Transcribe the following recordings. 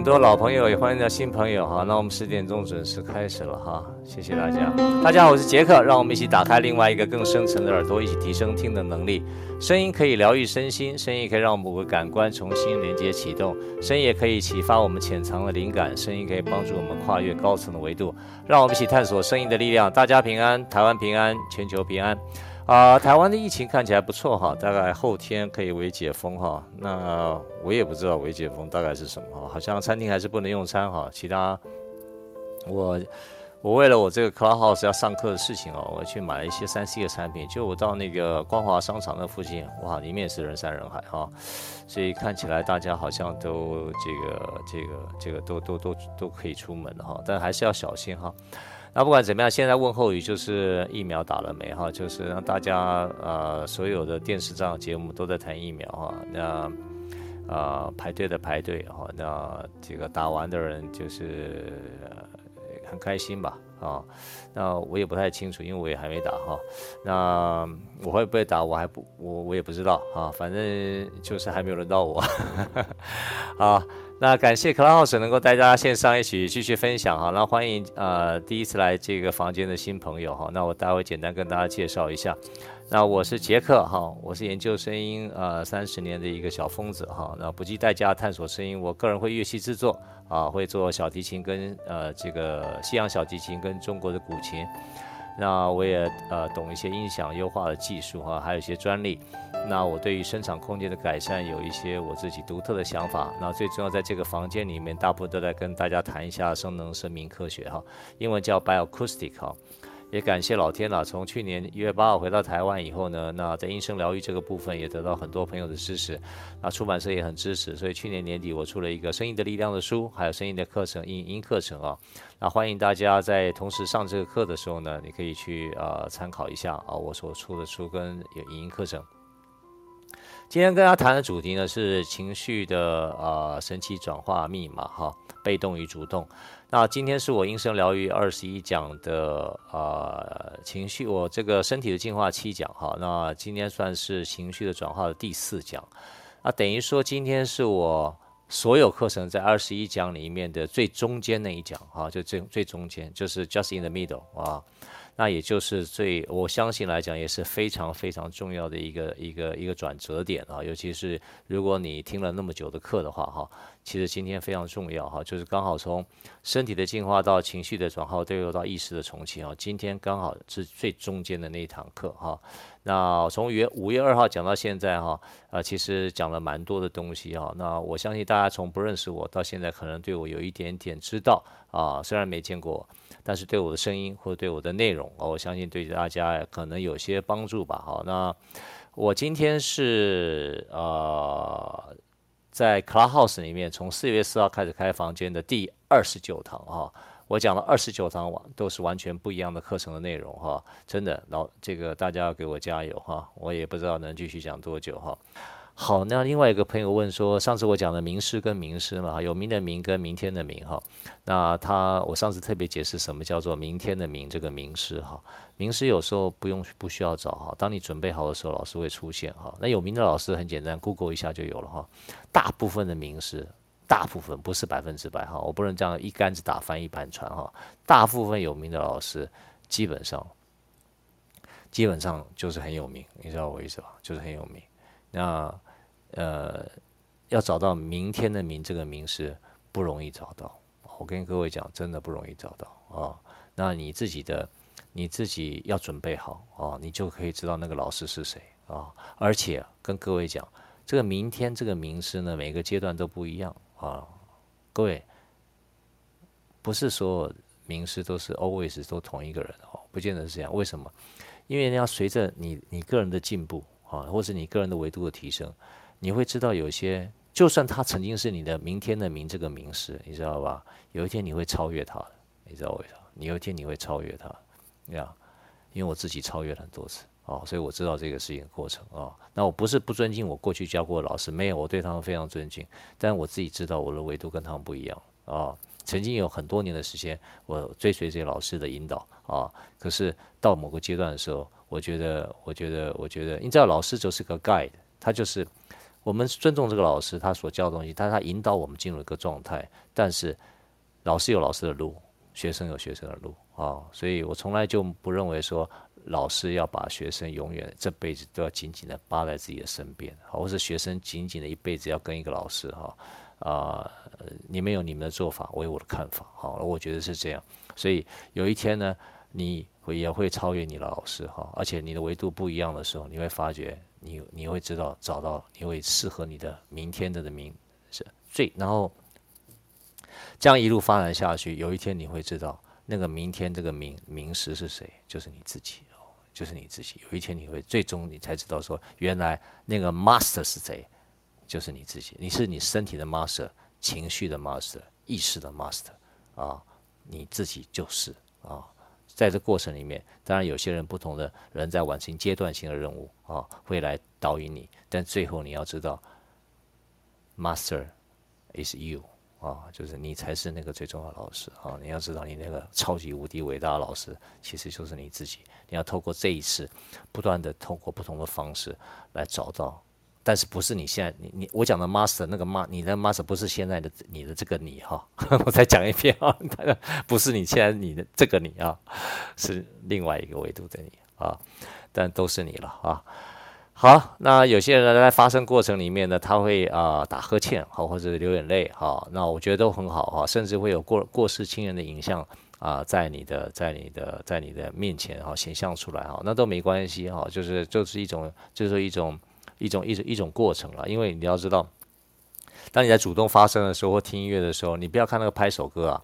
很多老朋友，也欢迎到新朋友哈。那我们十点钟准时开始了哈，谢谢大家。大家好，我是杰克，让我们一起打开另外一个更深层的耳朵，一起提升听的能力。声音可以疗愈身心，声音可以让某个感官重新连接启动，声音也可以启发我们潜藏的灵感，声音可以帮助我们跨越高层的维度。让我们一起探索声音的力量。大家平安，台湾平安，全球平安。啊、台湾的疫情看起来不错哈，大概后天可以为解封哈。那我也不知道为解封大概是什么哈，好像餐厅还是不能用餐哈。其他，我我为了我这个 Clubhouse 要上课的事情哦，我去买了一些三 C 的产品。就我到那个光华商场那附近，哇，里面也是人山人海哈。所以看起来大家好像都这个这个这个都都都都可以出门哈，但还是要小心哈。那不管怎么样，现在问候语就是疫苗打了没哈，就是让大家呃所有的电视上节目都在谈疫苗哈，那啊、呃、排队的排队哈，那这个打完的人就是很开心吧啊，那我也不太清楚，因为我也还没打哈，那我会不会打我还不我我也不知道啊，反正就是还没有轮到我，啊。那感谢 Clubhouse 能够带大家线上一起继续分享哈，那欢迎呃第一次来这个房间的新朋友哈，那我待会简单跟大家介绍一下，那我是杰克哈，我是研究声音呃三十年的一个小疯子哈，那不计代价探索声音，我个人会乐器制作啊，会做小提琴跟呃这个西洋小提琴跟中国的古琴。那我也呃懂一些音响优化的技术哈，还有一些专利。那我对于生产空间的改善有一些我自己独特的想法。那最重要在这个房间里面，大部分都在跟大家谈一下声能生命科学哈，英文叫 Bioacoustic 哈。也感谢老天呐，从去年一月八号回到台湾以后呢，那在音声疗愈这个部分也得到很多朋友的支持，那出版社也很支持，所以去年年底我出了一个《声音的力量》的书，还有声音的课程，音音课程啊，那欢迎大家在同时上这个课的时候呢，你可以去呃参考一下啊，我所出的书跟有音音课程。今天跟大家谈的主题呢是情绪的呃神奇转化密码哈，被动与主动。那今天是我音声疗愈二十一讲的呃情绪，我这个身体的净化期讲哈。那今天算是情绪的转化的第四讲，那等于说今天是我所有课程在二十一讲里面的最中间那一讲哈，就最最中间，就是 just in the middle 啊。那也就是最，我相信来讲也是非常非常重要的一个一个一个转折点啊，尤其是如果你听了那么久的课的话哈，其实今天非常重要哈，就是刚好从身体的进化到情绪的转化，都有到意识的重启啊，今天刚好是最中间的那一堂课哈。那从月五月二号讲到现在哈，啊，其实讲了蛮多的东西哈。那我相信大家从不认识我到现在，可能对我有一点点知道啊，虽然没见过。但是对我的声音或者对我的内容，我相信对大家可能有些帮助吧。好，那我今天是呃在 Clubhouse 里面，从四月四号开始开房间的第二十九堂哈，我讲了二十九堂都是完全不一样的课程的内容哈，真的，老这个大家要给我加油哈，我也不知道能继续讲多久哈。好，那另外一个朋友问说，上次我讲的名师跟名师嘛，有名的名跟明天的明哈，那他我上次特别解释什么叫做明天的明这个名师哈，名师有时候不用不需要找哈，当你准备好的时候，老师会出现哈。那有名的老师很简单，Google 一下就有了哈。大部分的名师，大部分不是百分之百哈，我不能这样一竿子打翻一盘船哈。大部分有名的老师，基本上基本上就是很有名，你知道我意思吧？就是很有名。那呃，要找到明天的明这个名师不容易找到，我跟各位讲，真的不容易找到啊、那你自己的你自己要准备好啊、你就可以知道那个老师是谁啊、而且跟各位讲，这个明天这个名师呢，每个阶段都不一样啊、各位不是所有名师都是 always 都同一个人哦，不见得是这样。为什么？因为要随着你你个人的进步啊、或是你个人的维度的提升。你会知道，有些就算他曾经是你的明天的明这个名师，你知道吧？有一天你会超越他的，你知道为啥？你有一天你会超越他，呀，因为我自己超越了很多次哦，所以我知道这个事情的过程啊、那我不是不尊敬我过去教过的老师，没有，我对他们非常尊敬，但我自己知道我的维度跟他们不一样啊、曾经有很多年的时间，我追随这些老师的引导啊。可是到某个阶段的时候，我觉得，我觉得，我觉得，你知道，老师就是个 guide，他就是我们尊重这个老师，他所教的东西，但是他引导我们进入一个状态。但是老师有老师的路，学生有学生的路啊。所以我从来就不认为说老师要把学生永远这辈子都要紧紧的扒在自己的身边，或是学生紧紧的一辈子要跟一个老师哈。啊、你们有你们的做法，我有我的看法，好，我觉得是这样。所以有一天呢，你会也会超越你的老师哈，而且你的维度不一样的时候，你会发觉你你会知道找到你会适合你的明天的的名是最，然后这样一路发展下去，有一天你会知道那个明天这个名名师是谁，就是你自己哦，就是你自己。有一天你会最终你才知道说，原来那个 master 是谁。就是你自己，你是你身体的 master，情绪的 master，意识的 master，啊，你自己就是啊，在这过程里面，当然有些人不同的人在完成阶段性的任务啊，会来导引你，但最后你要知道，master is you 啊，就是你才是那个最重要的老师啊，你要知道你那个超级无敌伟大的老师其实就是你自己，你要透过这一次，不断的通过不同的方式来找到。但是不是你现在你你我讲的 master 那个 ma 你的 master 不是现在的你的这个你哈，我再讲一遍啊，不是你现在你的这个你啊，是另外一个维度的你啊，但都是你了啊。好，那有些人呢在发生过程里面呢，他会啊、打呵欠好，或者流眼泪哈，那我觉得都很好哈，甚至会有过过世亲人的影像啊，在你的在你的在你的面前哈显现出来哈，那都没关系哈，就是就是一种就是一种。一种一种一种过程了，因为你要知道，当你在主动发声的时候或听音乐的时候，你不要看那个拍手歌啊，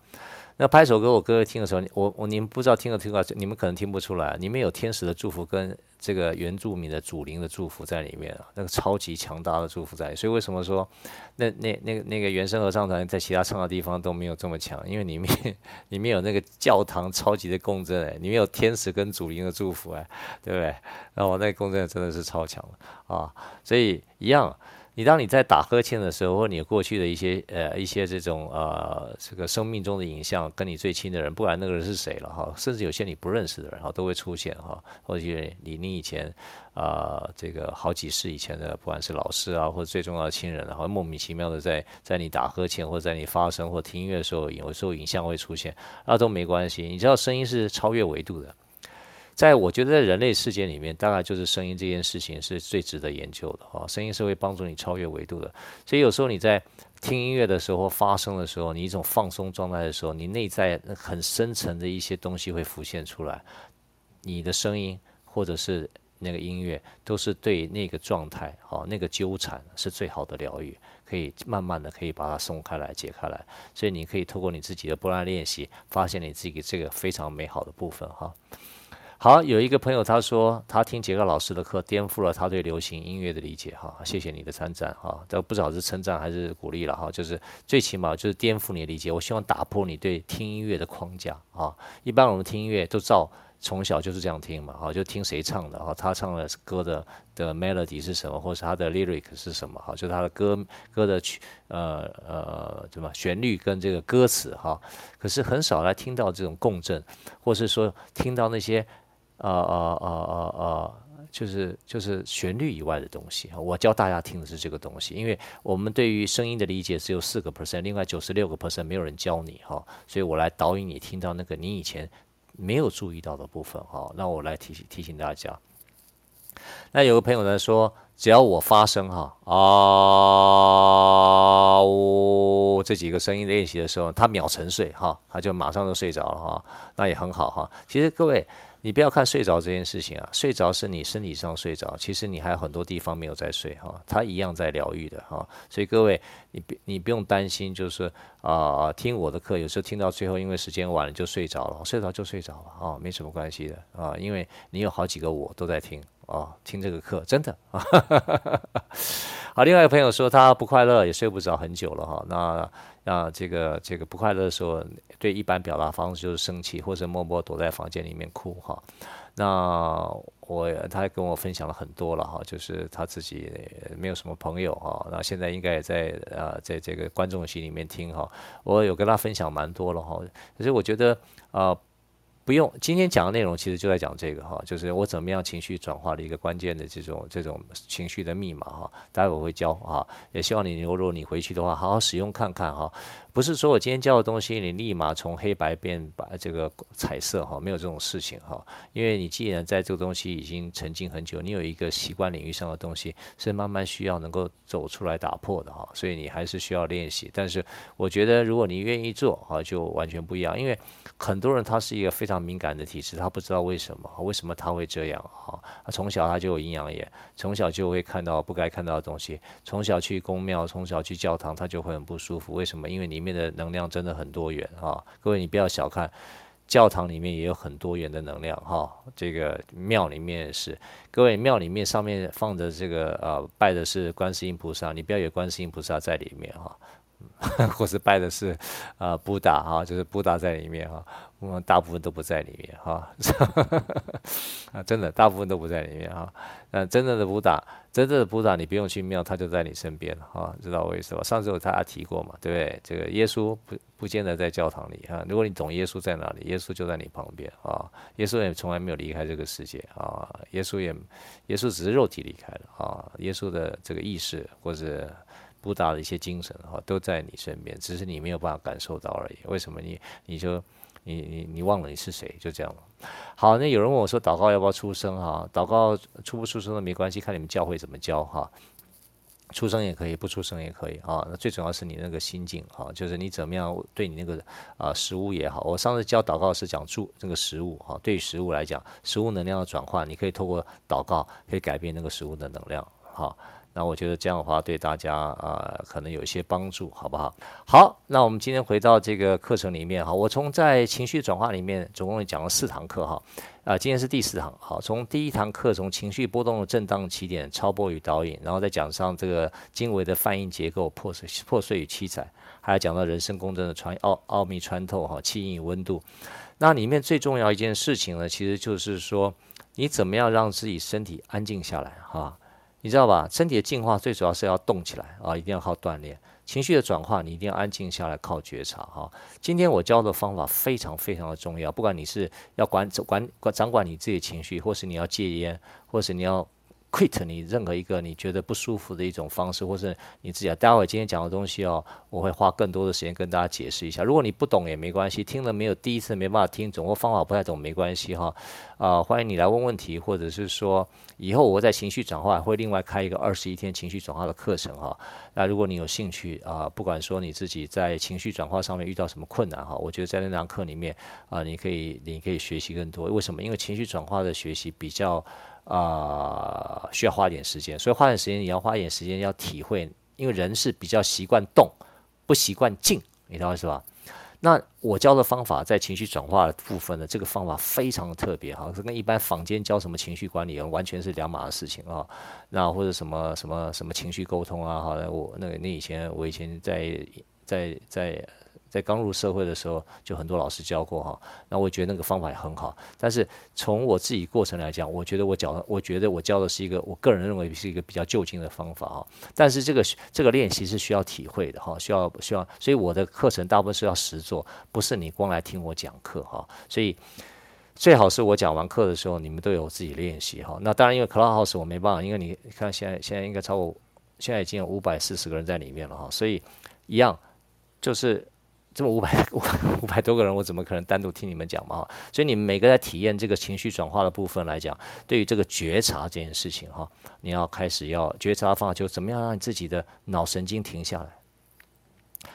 那拍手歌我哥哥听的时候，我我你们不知道听了听了，你们可能听不出来，里面有天使的祝福跟这个原住民的祖灵的祝福在里面啊，那个超级强大的祝福在，所以为什么说那 那那个那个原声合唱团在其他唱的地方都没有这么强？因为里面 里面有那个教堂超级的共振哎，里面有天使跟祖灵的祝福哎，对不对？然后那个共振真的是超强。啊，所以一样，你当你在打呵欠的时候，或你过去的一些呃一些这种呃这个生命中的影像，跟你最亲的人，不管那个人是谁了哈，甚至有些你不认识的人哈，都会出现哈，或者你你以前啊、这个好几世以前的，不管是老师啊，或者最重要的亲人，然后莫名其妙的在在你打呵欠，或者在你发声或听音乐的时候，有时候影像会出现，那都没关系，你知道声音是超越维度的。在我觉得，在人类世界里面，大概就是声音这件事情是最值得研究的哈。声音是会帮助你超越维度的，所以有时候你在听音乐的时候发声的时候，你一种放松状态的时候，你内在很深层的一些东西会浮现出来。你的声音或者是那个音乐，都是对那个状态哈，那个纠缠是最好的疗愈，可以慢慢的可以把它松开来、解开来。所以你可以透过你自己的不断练习，发现你自己这个非常美好的部分哈。好，有一个朋友他说他听杰克老师的课，颠覆了他对流行音乐的理解哈，谢谢你的称赞哈，这不知道是称赞还是鼓励了哈，就是最起码就是颠覆你的理解，我希望打破你对听音乐的框架啊。一般我们听音乐都照从小就是这样听嘛，哈，就听谁唱的哈，他唱的歌的的 melody 是什么，或是他的 lyric 是什么哈，就他的歌歌的曲呃呃什么旋律跟这个歌词哈，可是很少来听到这种共振，或是说听到那些。啊啊啊啊啊！就是就是旋律以外的东西，我教大家听的是这个东西，因为我们对于声音的理解只有四个 percent，另外九十六个 percent 没有人教你哈，所以我来导引你听到那个你以前没有注意到的部分哈。那我来提醒提醒大家。那有个朋友呢说，只要我发声哈啊呜这几个声音练习的时候，他秒沉睡哈，他就马上就睡着了哈，那也很好哈。其实各位。你不要看睡着这件事情啊，睡着是你身体上睡着，其实你还有很多地方没有在睡哈，它一样在疗愈的哈。所以各位，你你不用担心，就是啊、听我的课有时候听到最后，因为时间晚了就睡着了，睡着就睡着了啊，没什么关系的啊，因为你有好几个我都在听啊，听这个课，真的啊。好，另外一个朋友说他不快乐，也睡不着很久了哈。那啊，这个这个不快乐的时候，对一般表达方式就是生气，或者默默躲在房间里面哭哈。那我他跟我分享了很多了哈，就是他自己没有什么朋友哈，那现在应该也在啊，在这个观众席里面听哈。我有跟他分享蛮多了哈，可是我觉得啊。不用，今天讲的内容其实就在讲这个哈，就是我怎么样情绪转化的一个关键的这种这种情绪的密码哈，待会我会教哈，也希望你如果你回去的话，好好使用看看哈。不是说我今天教的东西，你立马从黑白变白这个彩色哈，没有这种事情哈。因为你既然在这个东西已经沉浸很久，你有一个习惯领域上的东西是慢慢需要能够走出来打破的哈，所以你还是需要练习。但是我觉得如果你愿意做哈，就完全不一样。因为很多人他是一个非常敏感的体质，他不知道为什么，为什么他会这样哈。他从小他就有阴阳眼，从小就会看到不该看到的东西，从小去宫庙，从小去教堂，他就会很不舒服。为什么？因为你。面的能量真的很多元哈，各位你不要小看，教堂里面也有很多元的能量哈，这个庙里面也是，各位庙里面上面放着这个呃拜的是观世音菩萨，你不要有观世音菩萨在里面哈。或是拜的是啊，布达哈，就是布达在里面哈，我们大部分都不在里面哈，啊，真的大部分都不在里面哈。那真正的布达，真正的布达，你不用去庙，他就在你身边哈，知道我意思吧？上次有大家提过嘛，对不对？这个耶稣不不见得在教堂里哈，如果你懂耶稣在哪里，耶稣就在你旁边啊，耶稣也从来没有离开这个世界啊，耶稣也耶稣只是肉体离开了啊，耶稣的这个意识或者。布达的一些精神哈，都在你身边，只是你没有办法感受到而已。为什么你你就你你你忘了你是谁？就这样。好，那有人问我说，祷告要不要出声哈？祷告出不出声都没关系，看你们教会怎么教哈。出声也可以，不出声也可以啊。那最重要是你那个心境哈，就是你怎么样对你那个啊食物也好。我上次教祷告是讲住这个食物哈，对于食物来讲，食物能量的转换，你可以透过祷告可以改变那个食物的能量哈。那我觉得这样的话对大家啊、可能有一些帮助，好不好？好，那我们今天回到这个课程里面哈，我从在情绪转化里面总共讲了四堂课哈，啊，今天是第四堂，好，从第一堂课从情绪波动的震荡起点、超波与导引，然后再讲上这个经纬的泛音结构、破碎破碎与七彩，还要讲到人生共振的穿奥奥秘穿透哈，气音与温度。那里面最重要一件事情呢，其实就是说你怎么样让自己身体安静下来哈。你知道吧？身体的进化最主要是要动起来啊，一定要靠锻炼。情绪的转化，你一定要安静下来，靠觉察哈。今天我教的方法非常非常的重要，不管你是要管管管掌管你自己的情绪，或是你要戒烟，或是你要。Quit 你任何一个你觉得不舒服的一种方式，或是你自己啊。待会儿今天讲的东西哦，我会花更多的时间跟大家解释一下。如果你不懂也没关系，听了没有第一次没办法听懂，或方法不太懂没关系哈。啊、欢迎你来问问题，或者是说以后我在情绪转化会另外开一个二十一天情绪转化的课程哈。那如果你有兴趣啊、不管说你自己在情绪转化上面遇到什么困难哈，我觉得在那堂课里面啊、你可以你可以学习更多。为什么？因为情绪转化的学习比较。啊、呃，需要花点时间，所以花点时间，你要花点时间要体会，因为人是比较习惯动，不习惯静，你知道是吧？那我教的方法在情绪转化的部分呢，这个方法非常的特别哈，这跟一般坊间教什么情绪管理完全是两码事情啊。那或者什么什么什么情绪沟通啊，好，我那个那以前我以前在在在。在刚入社会的时候，就很多老师教过哈，那我觉得那个方法也很好。但是从我自己过程来讲，我觉得我教，我觉得我教的是一个我个人认为是一个比较就近的方法哈。但是这个这个练习是需要体会的哈，需要需要，所以我的课程大部分是要实做，不是你光来听我讲课哈。所以最好是我讲完课的时候，你们都有自己练习哈。那当然，因为 Clubhouse 我没办法，因为你看现在现在应该超过，现在已经有五百四十个人在里面了哈，所以一样就是。这么五百 五五百多个人，我怎么可能单独听你们讲嘛？所以你们每个在体验这个情绪转化的部分来讲，对于这个觉察这件事情哈，你要开始要觉察的方法，就怎么样让你自己的脑神经停下来。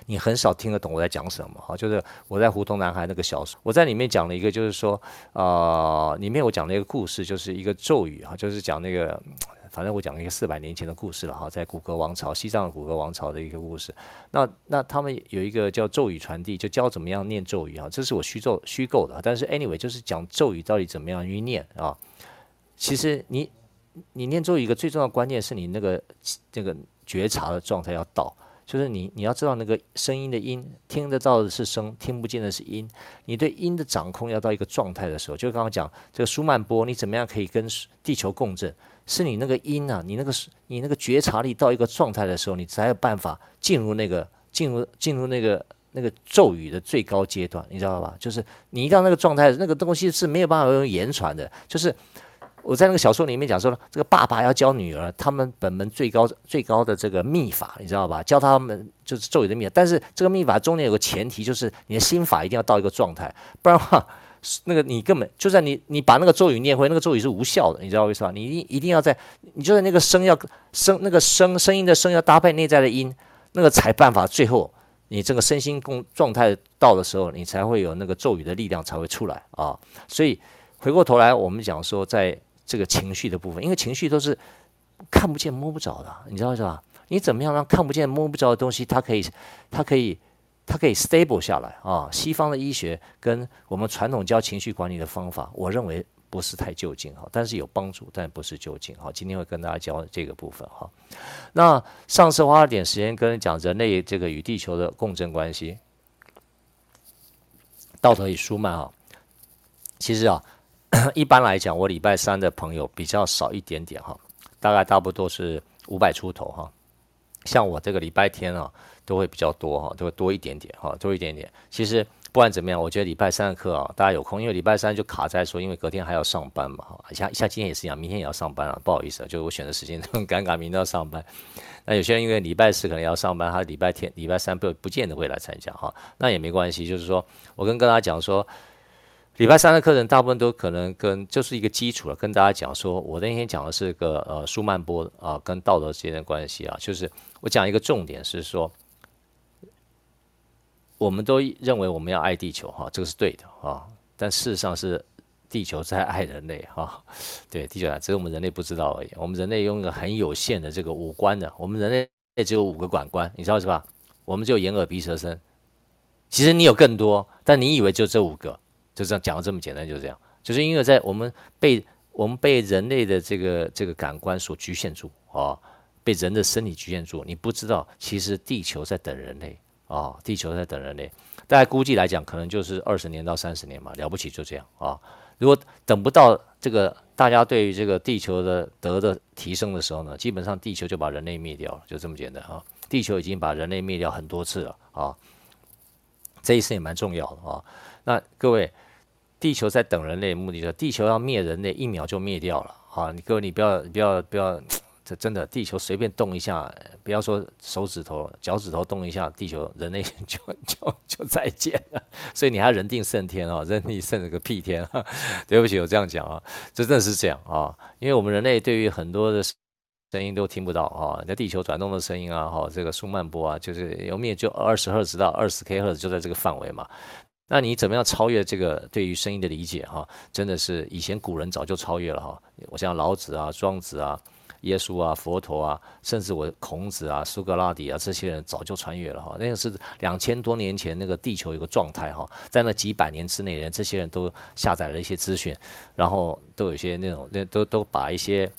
你很少听得懂我在讲什么哈，就是我在《胡同男孩》那个小说，我在里面讲了一个，就是说、呃，里面我讲了一个故事，就是一个咒语哈，就是讲那个。反正我讲一个四百年前的故事了哈，在古格王朝，西藏古格王朝的一个故事。那那他们有一个叫咒语传递，就教怎么样念咒语哈，这是我虚构虚构的。但是 anyway，就是讲咒语到底怎么样去念啊。其实你你念咒语一个最重要的关键是你那个这个觉察的状态要到。就是你，你要知道那个声音的音，听得到的是声，听不见的是音。你对音的掌控要到一个状态的时候，就刚刚讲这个舒曼波，你怎么样可以跟地球共振？是你那个音啊，你那个你那个觉察力到一个状态的时候，你才有办法进入那个进入进入那个那个咒语的最高阶段，你知道吧？就是你一到那个状态，那个东西是没有办法用言传的，就是。我在那个小说里面讲说了，这个爸爸要教女儿他们本门最高最高的这个秘法，你知道吧？教他们就是咒语的秘法。但是这个秘法中间有个前提，就是你的心法一定要到一个状态，不然的话，那个你根本就算你你把那个咒语念会，那个咒语是无效的，你知道为什么？你一一定要在，你就在那个声要声那个声声音的声要搭配内在的音，那个才办法。最后你这个身心共状态到的时候，你才会有那个咒语的力量才会出来啊。所以回过头来，我们讲说在。这个情绪的部分，因为情绪都是看不见摸不着的，你知道是吧？你怎么样让看不见摸不着的东西，它可以，它可以，它可以 stable 下来啊？西方的医学跟我们传统教情绪管理的方法，我认为不是太究竟哈，但是有帮助，但不是究竟哈。今天会跟大家教这个部分哈。那上次花了点时间跟讲人类这个与地球的共振关系，道德与舒曼啊，其实啊。一般来讲，我礼拜三的朋友比较少一点点哈，大概差不多是五百出头哈。像我这个礼拜天啊，都会比较多哈，都会多一点点哈，多一点点。其实不管怎么样，我觉得礼拜三的课啊，大家有空，因为礼拜三就卡在说，因为隔天还要上班嘛哈。像像今天也是一样，明天也要上班了，不好意思啊，就是我选的时间很尴尬，明天要上班。那有些人因为礼拜四可能要上班，他礼拜天、礼拜三不不见得会来参加哈，那也没关系，就是说我跟跟大家讲说。礼拜三的课程大部分都可能跟就是一个基础了，跟大家讲说，我那天讲的是个呃舒曼波啊跟道德之间的关系啊，就是我讲一个重点是说，我们都认为我们要爱地球哈，这个是对的啊，但事实上是地球在爱人类哈，对地球只是我们人类不知道而已，我们人类用一个很有限的这个五官的，我们人类只有五个感官，你知道是吧？我们就眼耳鼻舌身，其实你有更多，但你以为就这五个。就这样讲的这么简单，就是这样，就是因为在我们被我们被人类的这个这个感官所局限住啊，被人的身体局限住，你不知道其实地球在等人类啊，地球在等人类。大概估计来讲，可能就是二十年到三十年嘛，了不起就这样啊。如果等不到这个大家对于这个地球的德的提升的时候呢，基本上地球就把人类灭掉了，就这么简单啊。地球已经把人类灭掉很多次了啊，这一次也蛮重要的啊。那各位。地球在等人类，目的就是地球要灭人类，一秒就灭掉了啊！你各位，你不要，不要，不要，真的，地球随便动一下，不要说手指头、脚趾头动一下，地球人类 就就就再见了。所以你还人定胜天啊，人定胜了个屁天！对不起，我这样讲啊，这真的是这样啊，因为我们人类对于很多的声音都听不到啊，那地球转动的声音啊，哈，这个舒曼波啊，就是有灭就二十赫兹到二十 K 赫兹就在这个范围嘛。那你怎么样超越这个对于声音的理解哈？真的是以前古人早就超越了哈。我像老子啊、庄子啊、耶稣啊、佛陀啊，甚至我孔子啊、苏格拉底啊这些人早就穿越了哈。那个是两千多年前那个地球有个状态哈，在那几百年之内，人这些人都下载了一些资讯，然后都有些那种那都都把一些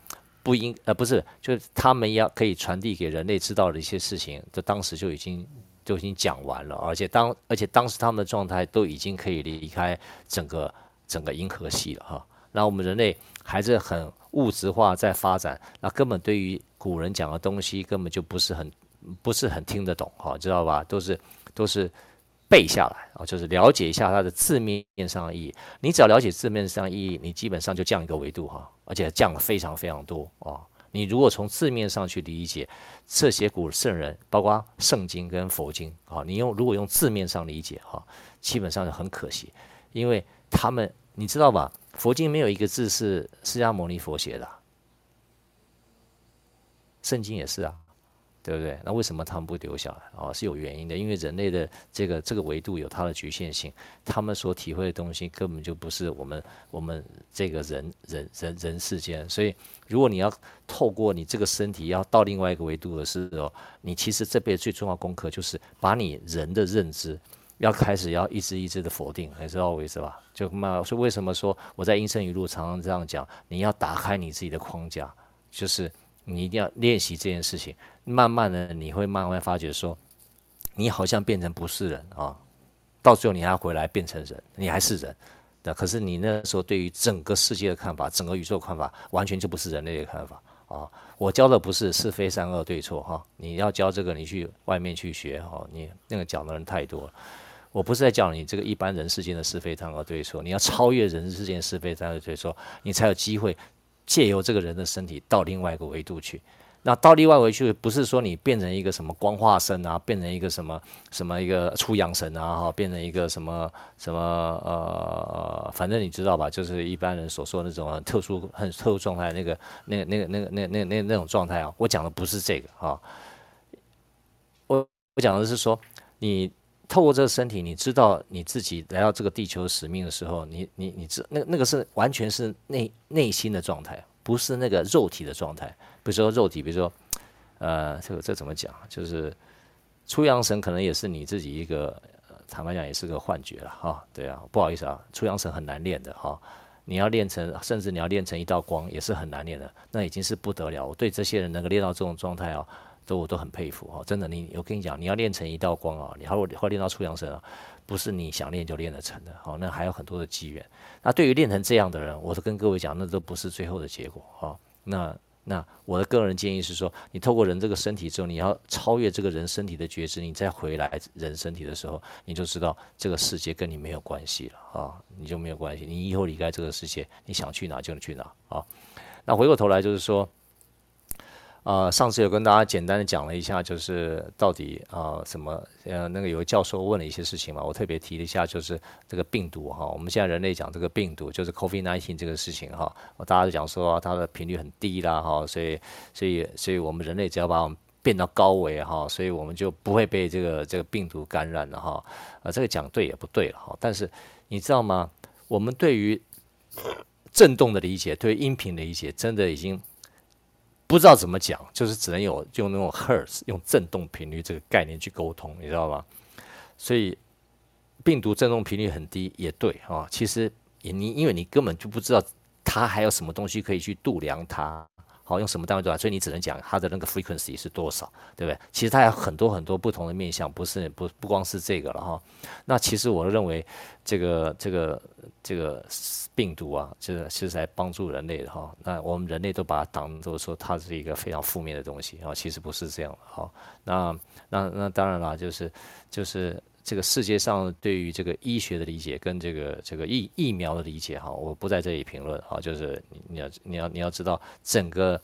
不应呃不是，就是他们要可以传递给人类知道的一些事情，就当时就已经。就已经讲完了，而且当而且当时他们的状态都已经可以离开整个整个银河系了哈。那我们人类还是很物质化在发展，那根本对于古人讲的东西根本就不是很不是很听得懂哈，知道吧？都是都是背下来啊，就是了解一下它的字面上的意义。你只要了解字面上意义，你基本上就降一个维度哈，而且降了非常非常多啊。你如果从字面上去理解这些古圣人，包括圣经跟佛经啊，你用如果用字面上理解哈，基本上是很可惜，因为他们你知道吧，佛经没有一个字是释迦牟尼佛写的，圣经也是啊。对不对？那为什么他们不留下来、哦？是有原因的，因为人类的这个这个维度有它的局限性，他们所体会的东西根本就不是我们我们这个人人人人世间。所以，如果你要透过你这个身体要到另外一个维度的时候，你其实这辈子最重要功课就是把你人的认知要开始要一直一直的否定，还知道为什么？就嘛，所以为什么说我在《阴声语录》常常这样讲，你要打开你自己的框架。就是你一定要练习这件事情。慢慢的，你会慢慢发觉说，你好像变成不是人啊，到最后你还要回来变成人，你还是人。那可是你那时候对于整个世界的看法，整个宇宙的看法，完全就不是人类的看法啊！我教的不是是非善恶对错哈，你要教这个，你去外面去学哈，你那个讲的人太多了。我不是在教你这个一般人世间的是非善恶对错，你要超越人世间是非善恶对错，你才有机会借由这个人的身体到另外一个维度去。那到另外回去，不是说你变成一个什么光化身啊，变成一个什么什么一个出阳神啊，哈，变成一个什么什么呃，反正你知道吧，就是一般人所说的那种很特殊、很特殊状态，那个、那个、那个、那个、那、那、那、那种状态啊。我讲的不是这个啊，我我讲的是说，你透过这个身体，你知道你自己来到这个地球使命的时候，你、你、你知那那个是完全是内内心的状态，不是那个肉体的状态。比如说肉体，比如说，呃，这个这怎么讲？就是出阳神可能也是你自己一个，坦白讲也是个幻觉了哈。对啊，不好意思啊，出阳神很难练的哈。你要练成，甚至你要练成一道光，也是很难练的。那已经是不得了。我对这些人能够练到这种状态啊，都我都很佩服啊。真的，你我跟你讲，你要练成一道光啊，你还会练到出阳神啊，不是你想练就练得成的。好，那还有很多的机缘。那对于练成这样的人，我都跟各位讲，那都不是最后的结果啊。那。那我的个人建议是说，你透过人这个身体之后，你要超越这个人身体的觉知，你再回来人身体的时候，你就知道这个世界跟你没有关系了啊，你就没有关系。你以后离开这个世界，你想去哪就能去哪啊。那回过头来就是说。呃，上次有跟大家简单的讲了一下，就是到底啊、呃、什么呃那个有个教授问了一些事情嘛，我特别提了一下，就是这个病毒哈，我们现在人类讲这个病毒就是 COVID-19 这个事情哈，大家都讲说它的频率很低啦哈，所以所以所以我们人类只要把我们变到高维哈，所以我们就不会被这个这个病毒感染了哈，啊这个讲对也不对了哈，但是你知道吗？我们对于震动的理解，对音频的理解，真的已经。不知道怎么讲，就是只能有用那种 hertz 用振动频率这个概念去沟通，你知道吧？所以病毒振动频率很低也对啊。其实你因为你根本就不知道它还有什么东西可以去度量它。好，用什么单位做？所以你只能讲它的那个 frequency 是多少，对不对？其实它有很多很多不同的面向，不是不不光是这个了哈。那其实我认为这个这个这个病毒啊，这个是在帮助人类的哈。那我们人类都把它当做说它是一个非常负面的东西啊，其实不是这样的哈。那那那当然了，就是就是。这个世界上对于这个医学的理解跟这个这个疫疫苗的理解哈，我不在这里评论哈，就是你要你要你要知道整个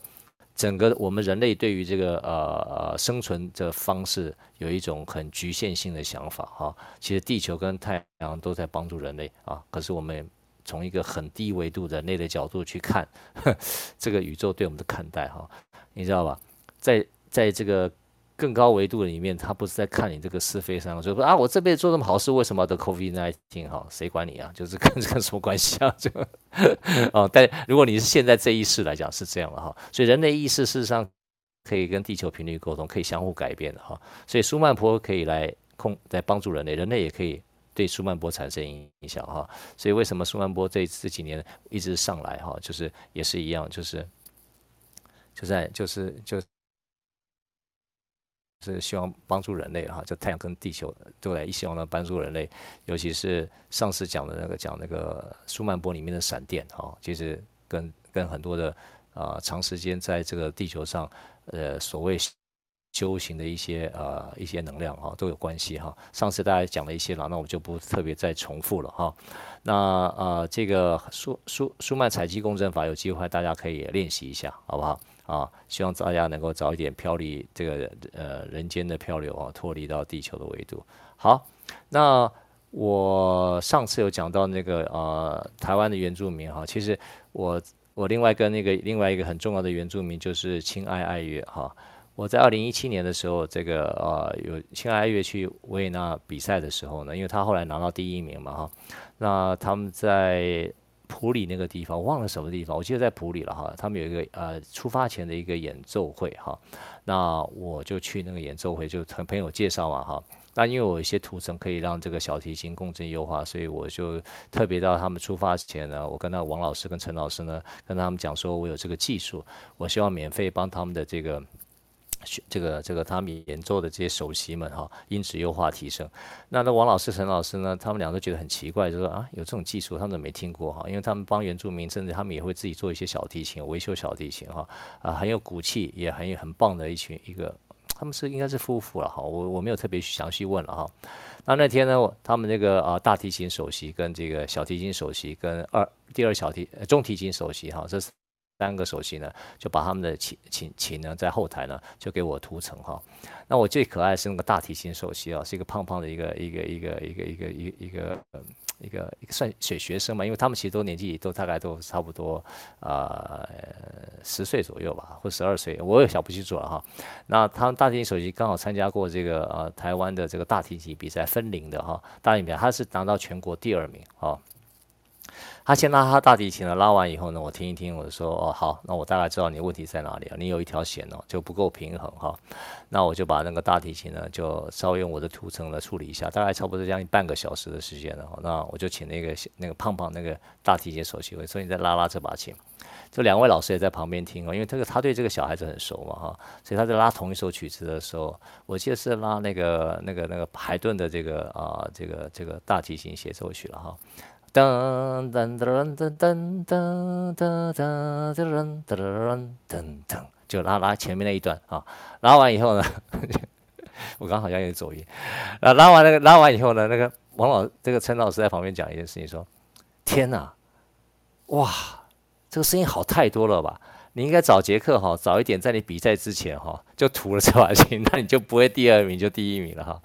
整个我们人类对于这个呃呃生存的方式有一种很局限性的想法哈。其实地球跟太阳都在帮助人类啊，可是我们从一个很低维度人类的角度去看 这个宇宙对我们的看待哈，你知道吧？在在这个。更高维度的里面，他不是在看你这个是非上，就说啊，我这辈子做这么好事，为什么要得 COVID-19？哈，谁管你啊？就是跟这个什么关系啊？就哦，但如果你是现在这一世来讲是这样的哈，所以人类意识事实上可以跟地球频率沟通，可以相互改变的哈。所以舒曼波可以来控来帮助人类，人类也可以对舒曼波产生影响哈。所以为什么舒曼波这这几年一直上来哈？就是也是一样，就是就在就是就。是希望帮助人类哈，就太阳跟地球都来，一希望能帮助人类，尤其是上次讲的那个讲那个舒曼波里面的闪电哈，其实跟跟很多的啊、长时间在这个地球上呃所谓修行的一些呃一些能量哈都有关系哈。上次大家讲了一些了，那我就不特别再重复了哈。那啊、呃、这个舒舒舒曼采集共振法有机会大家可以练习一下，好不好？啊，希望大家能够早一点飘离这个呃人间的漂流啊，脱离到地球的维度。好，那我上次有讲到那个呃台湾的原住民哈，其实我我另外跟那个另外一个很重要的原住民就是亲爱爱乐哈。我在二零一七年的时候，这个呃有亲爱爱乐去维也纳比赛的时候呢，因为他后来拿到第一名嘛哈，那他们在。普里那个地方，忘了什么地方，我记得在普里了哈。他们有一个呃出发前的一个演奏会哈，那我就去那个演奏会，就朋朋友介绍嘛哈。那因为我有一些图层可以让这个小提琴共振优化，所以我就特别到他们出发前呢，我跟那王老师跟陈老师呢，跟他们讲说，我有这个技术，我希望免费帮他们的这个。这个这个他们演奏的这些首席们哈，音质优化提升。那那王老师、陈老师呢，他们两个都觉得很奇怪，就说啊，有这种技术，他们都没听过哈。因为他们帮原住民，甚至他们也会自己做一些小提琴，维修小提琴哈，啊，很有骨气，也很很棒的一群一个，他们是应该是夫妇了哈。我我没有特别详细问了哈。那那天呢，他们那个啊大提琴首席跟这个小提琴首席跟二第二小提呃中提琴首席哈，这是。三个手机呢，就把他们的琴琴琴呢在后台呢就给我涂成哈。那我最可爱是那个大提琴首席啊，是一个胖胖的一个一个一个一个一个一个一个一个算学学生嘛，因为他们其实都年纪都大概都差不多呃十岁左右吧，或十二岁，我也想不清楚了哈。那他们大提琴首席刚好参加过这个呃台湾的这个大提琴比赛分龄的哈，大提琴他是拿到全国第二名啊。他先拉他大提琴了，拉完以后呢，我听一听，我就说哦好，那我大概知道你问题在哪里了。你有一条弦哦就不够平衡哈，那我就把那个大提琴呢就稍微用我的图层来处理一下，大概差不多将近半个小时的时间了。那我就请那个那个胖胖那个大提琴首席，所以你再拉拉这把琴。这两位老师也在旁边听哦，因为这个他对这个小孩子很熟嘛哈，所以他在拉同一首曲子的时候，我记得是拉那个那个那个海顿的这个啊这个这个大提琴协奏曲了哈。噔噔噔噔噔噔噔噔噔噔噔噔，就拉拉前面那一段啊，拉完以后呢，我刚好像有走音，那，拉完那个拉完以后呢，那个王老这个陈老师在旁边讲一件事情，说：天哪，哇，这个声音好太多了吧？你应该找杰克哈，早一点在你比赛之前哈，就涂了这把琴，那你就不会第二名就第一名了哈。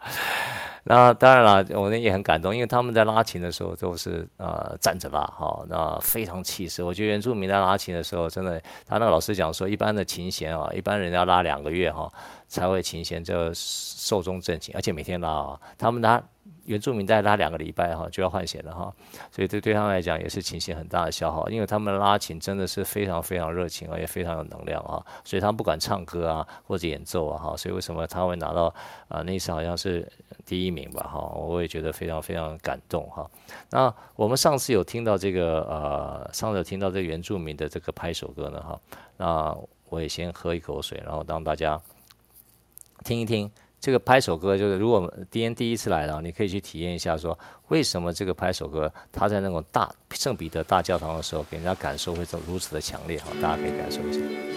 那当然了，我呢也很感动，因为他们在拉琴的时候都是呃站着拉哈，那非常气势。我觉得原住民在拉琴的时候，真的，他那个老师讲说，一般的琴弦啊，一般人要拉两个月哈，才会琴弦就寿终正寝，而且每天拉啊，他们拉。原住民再拉两个礼拜哈就要换弦了哈，所以这对他们来讲也是琴弦很大的消耗，因为他们拉琴真的是非常非常热情而且非常有能量啊，所以他们不管唱歌啊或者演奏啊哈，所以为什么他会拿到啊那次好像是第一名吧哈，我也觉得非常非常感动哈。那我们上次有听到这个呃，上次有听到这个原住民的这个拍手歌呢哈，那我也先喝一口水，然后让大家听一听。这个拍手歌就是，如果 D N 第一次来了，你可以去体验一下，说为什么这个拍手歌，他在那种大圣彼得大教堂的时候，给人家感受会这么如此的强烈哈，大家可以感受一下。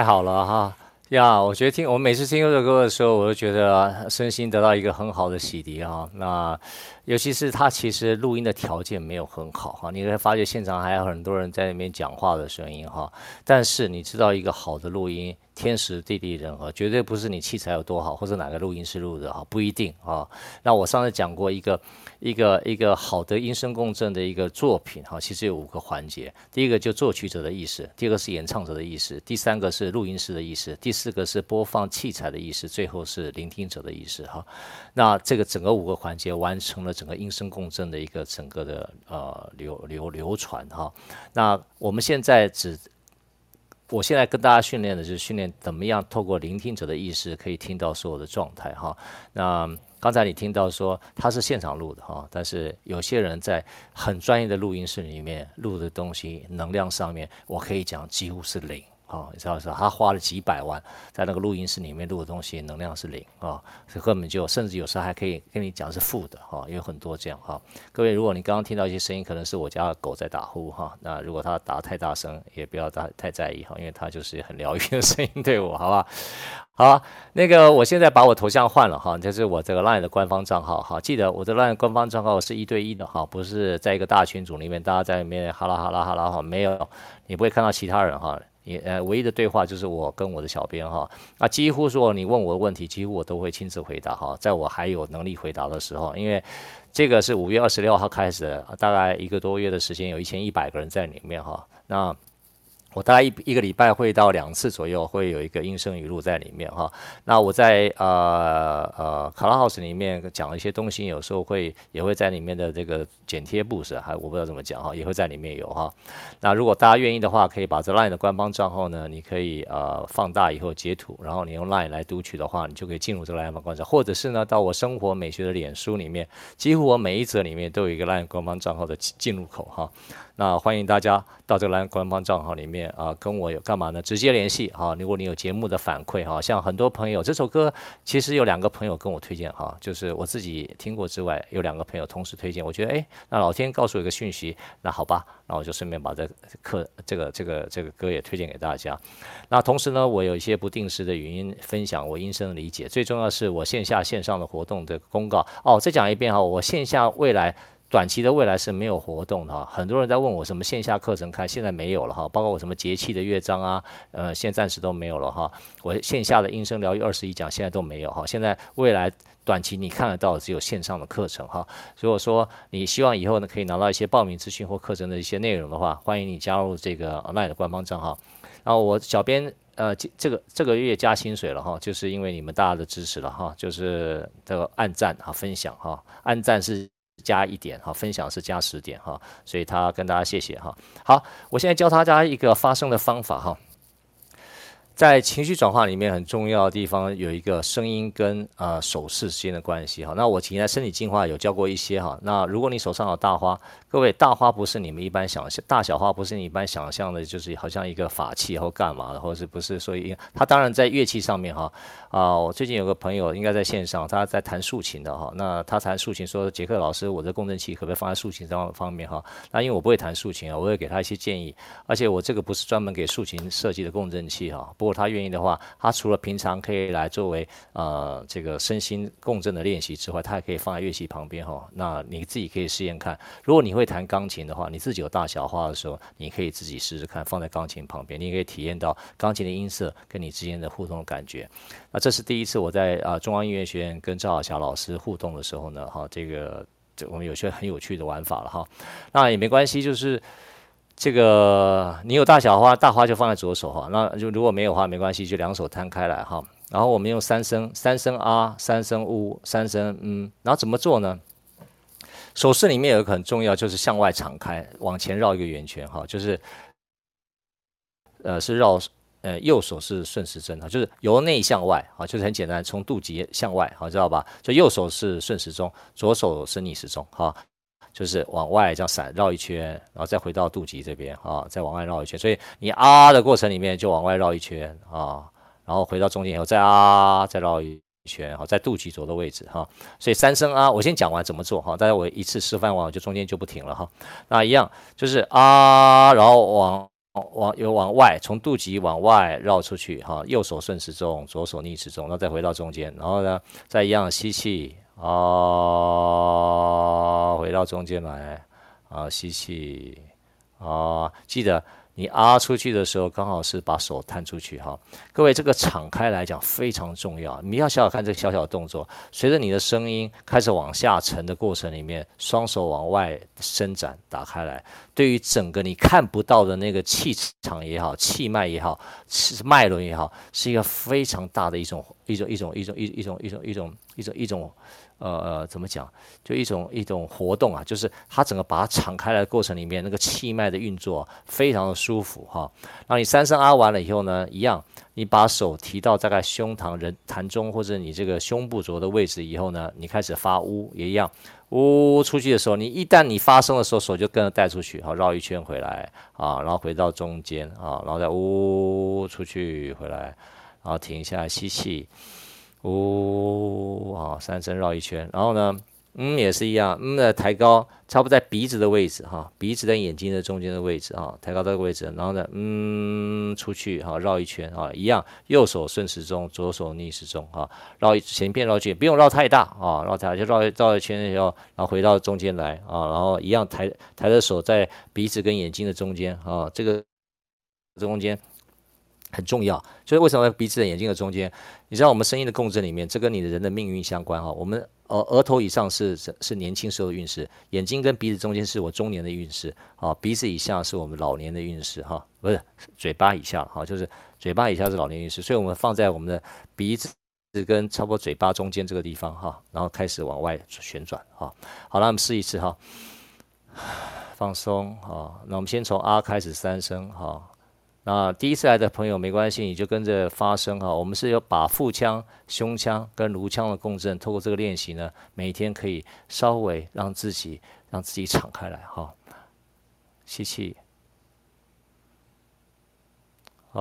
太好了哈。呀我觉得听我每次听这首歌的时候，我都觉得身心得到一个很好的洗涤啊。那尤其是他其实录音的条件没有很好哈，你会发觉现场还有很多人在那边讲话的声音哈。但是你知道一个好的录音，天时地利人和，绝对不是你器材有多好或者哪个录音师录的哈，不一定啊。那我上次讲过一个。一个一个好的音声共振的一个作品哈，其实有五个环节。第一个就作曲者的意识，第二个是演唱者的意识，第三个是录音师的意识，第四个是播放器材的意识，最后是聆听者的意识哈。那这个整个五个环节完成了整个音声共振的一个整个的呃流流流传哈。那我们现在只，我现在跟大家训练的就是训练怎么样透过聆听者的意识可以听到所有的状态哈。那刚才你听到说他是现场录的哈，但是有些人在很专业的录音室里面录的东西，能量上面我可以讲几乎是零。啊，你知道是？他花了几百万在那个录音室里面录的东西，能量是零啊，这根本就甚至有时候还可以跟你讲是负的哈，有很多这样哈。各位，如果你刚刚听到一些声音，可能是我家的狗在打呼哈，那如果它打太大声，也不要太太在意哈，因为它就是很疗愈的声音对我，好吧？好，那个我现在把我头像换了哈，这是我这个 LINE 的官方账号哈，记得我的 LINE 官方账号是一对一的哈，不是在一个大群组里面大家在里面哈啦哈啦哈啦哈，没有，你不会看到其他人哈。你呃，唯一的对话就是我跟我的小编哈，那几乎说你问我的问题，几乎我都会亲自回答哈，在我还有能力回答的时候，因为这个是五月二十六号开始，大概一个多月的时间，有一千一百个人在里面哈，那。我大概一一个礼拜会到两次左右，会有一个音声语录在里面哈。那我在呃呃 Clubhouse 里面讲一些东西，有时候会也会在里面的这个剪贴簿是还我不知道怎么讲哈，也会在里面有哈。那如果大家愿意的话，可以把这 Line 的官方账号呢，你可以呃放大以后截图，然后你用 Line 来读取的话，你就可以进入这个 Line 官方账号，或者是呢到我生活美学的脸书里面，几乎我每一则里面都有一个 Line 官方账号的进入口哈。那欢迎大家到这个蓝官方账号里面啊，跟我有干嘛呢？直接联系哈。如果你有节目的反馈哈，像很多朋友这首歌其实有两个朋友跟我推荐哈，就是我自己听过之外，有两个朋友同时推荐。我觉得哎，那老天告诉我一个讯息，那好吧，那我就顺便把这课这个这个这个歌也推荐给大家。那同时呢，我有一些不定时的语音分享，我音声的理解。最重要是我线下线上的活动的公告哦。再讲一遍哈，我线下未来。短期的未来是没有活动的哈，很多人在问我什么线下课程开，现在没有了哈，包括我什么节气的乐章啊，呃，现在暂时都没有了哈。我线下的音声疗愈二十一讲现在都没有哈，现在未来短期你看得到只有线上的课程哈。如果说你希望以后呢可以拿到一些报名资讯或课程的一些内容的话，欢迎你加入这个 online 的官方账号。然后我小编呃这个这个月加薪水了哈，就是因为你们大家的支持了哈，就是这个按赞啊分享哈，按赞是。加一点哈，分享是加十点哈，所以他跟大家谢谢哈。好，我现在教大家一个发声的方法哈。在情绪转化里面很重要的地方有一个声音跟呃手势之间的关系哈。那我以前身体进化有教过一些哈。那如果你手上有大花，各位大花不是你们一般想象，大小花不是你一般想象的，就是好像一个法器或干嘛的，或是不是？所以它当然在乐器上面哈啊。我最近有个朋友应该在线上，他在弹竖琴的哈。那他弹竖琴说：“杰克老师，我的共振器可不可以放在竖琴这方面哈？”那因为我不会弹竖琴啊，我会给他一些建议。而且我这个不是专门给竖琴设计的共振器哈。不过他愿意的话，他除了平常可以来作为呃这个身心共振的练习之外，他还可以放在乐器旁边哈。那你自己可以试验看，如果你会会弹钢琴的话，你自己有大小花的时候，你可以自己试试看，放在钢琴旁边，你也可以体验到钢琴的音色跟你之间的互动的感觉。那这是第一次我在啊中央音乐学院跟赵小霞老师互动的时候呢，哈，这个这我们有些很有趣的玩法了哈。那也没关系，就是。这个你有大小花，大花就放在左手哈，那就如果没有的话没关系，就两手摊开来哈。然后我们用三声，三声啊，三声呜，三声嗯，然后怎么做呢？手势里面有一个很重要，就是向外敞开，往前绕一个圆圈哈，就是呃是绕呃右手是顺时针哈，就是由内向外啊，就是很简单，从肚脐向外好知道吧？就右手是顺时钟，左手是逆时钟哈。就是往外这样闪绕一圈，然后再回到肚脐这边啊，再往外绕一圈。所以你啊的过程里面就往外绕一圈啊，然后回到中间以后再啊再绕一圈，哈，在肚脐左的位置哈。所以三声啊，我先讲完怎么做哈，大家我一次示范完我就中间就不停了哈。那一样就是啊，然后往往有往外，从肚脐往外绕出去哈，右手顺时钟，左手逆时钟，然后再回到中间，然后呢，再一样吸气，啊，回到中间来，啊，吸气，啊，记得。你啊出去的时候，刚好是把手探出去哈。各位，这个敞开来讲非常重要。你要想想看，这个小小的动作，随着你的声音开始往下沉的过程里面，双手往外伸展打开来，对于整个你看不到的那个气场也好，气脉也好，是脉轮也好，是一个非常大的一种一种一种一种一一种一种一种一种一种。呃呃，怎么讲？就一种一种活动啊，就是它整个把它敞开来的过程里面，那个气脉的运作非常的舒服哈。那你三声啊完了以后呢，一样，你把手提到大概胸膛人膻中或者你这个胸部左右的位置以后呢，你开始发呜也一样，呜出去的时候，你一旦你发声的时候，手就跟着带出去，好绕一圈回来啊，然后回到中间啊，然后再呜出去回来，然后停下来吸气。呜、哦，啊，三声绕一圈，然后呢，嗯，也是一样，嗯的抬高，差不多在鼻子的位置哈，鼻子跟眼睛的中间的位置啊，抬高这个位置，然后呢，嗯，出去哈，绕一圈啊，一样，右手顺时钟，左手逆时钟哈，绕一前边绕去，不用绕太大啊，绕太大就绕绕一圈以后，然后回到中间来啊，然后一样抬抬着手在鼻子跟眼睛的中间啊，这个中间。很重要，就是为什么鼻子的眼睛的中间？你知道我们声音的共振里面，这跟你的人的命运相关哈。我们呃额头以上是是年轻时候的运势，眼睛跟鼻子中间是我中年的运势啊，鼻子以下是我们老年的运势哈，不是嘴巴以下哈，就是嘴巴以下是老年运势，所以我们放在我们的鼻子跟差不多嘴巴中间这个地方哈，然后开始往外旋转哈。好了，我们试一次哈，放松哈。那我们先从啊开始三声哈。那第一次来的朋友没关系，你就跟着发声哈。我们是要把腹腔、胸腔跟颅腔的共振，透过这个练习呢，每天可以稍微让自己让自己敞开来哈。吸气，啊。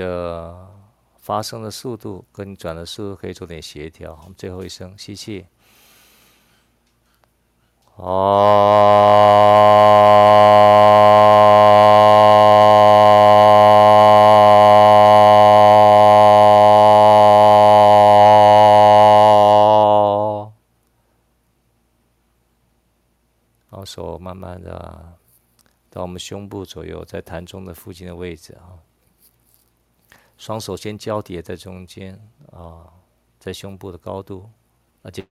的发声的速度跟你转的速度可以做点协调。我们最后一声吸气，哦，然后手慢慢的到我们胸部左右，在膻中的附近的位置啊。双手先交叠在中间啊，在胸部的高度，而且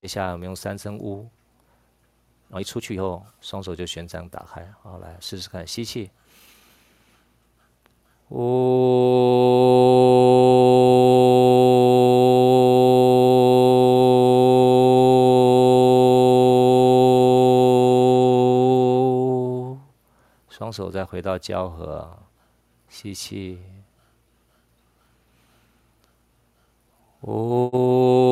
接下来我们用三声呜，然后一出去以后，双手就旋转打开。好，来试试看，吸气，呜，双手再回到交合。吸气，哦，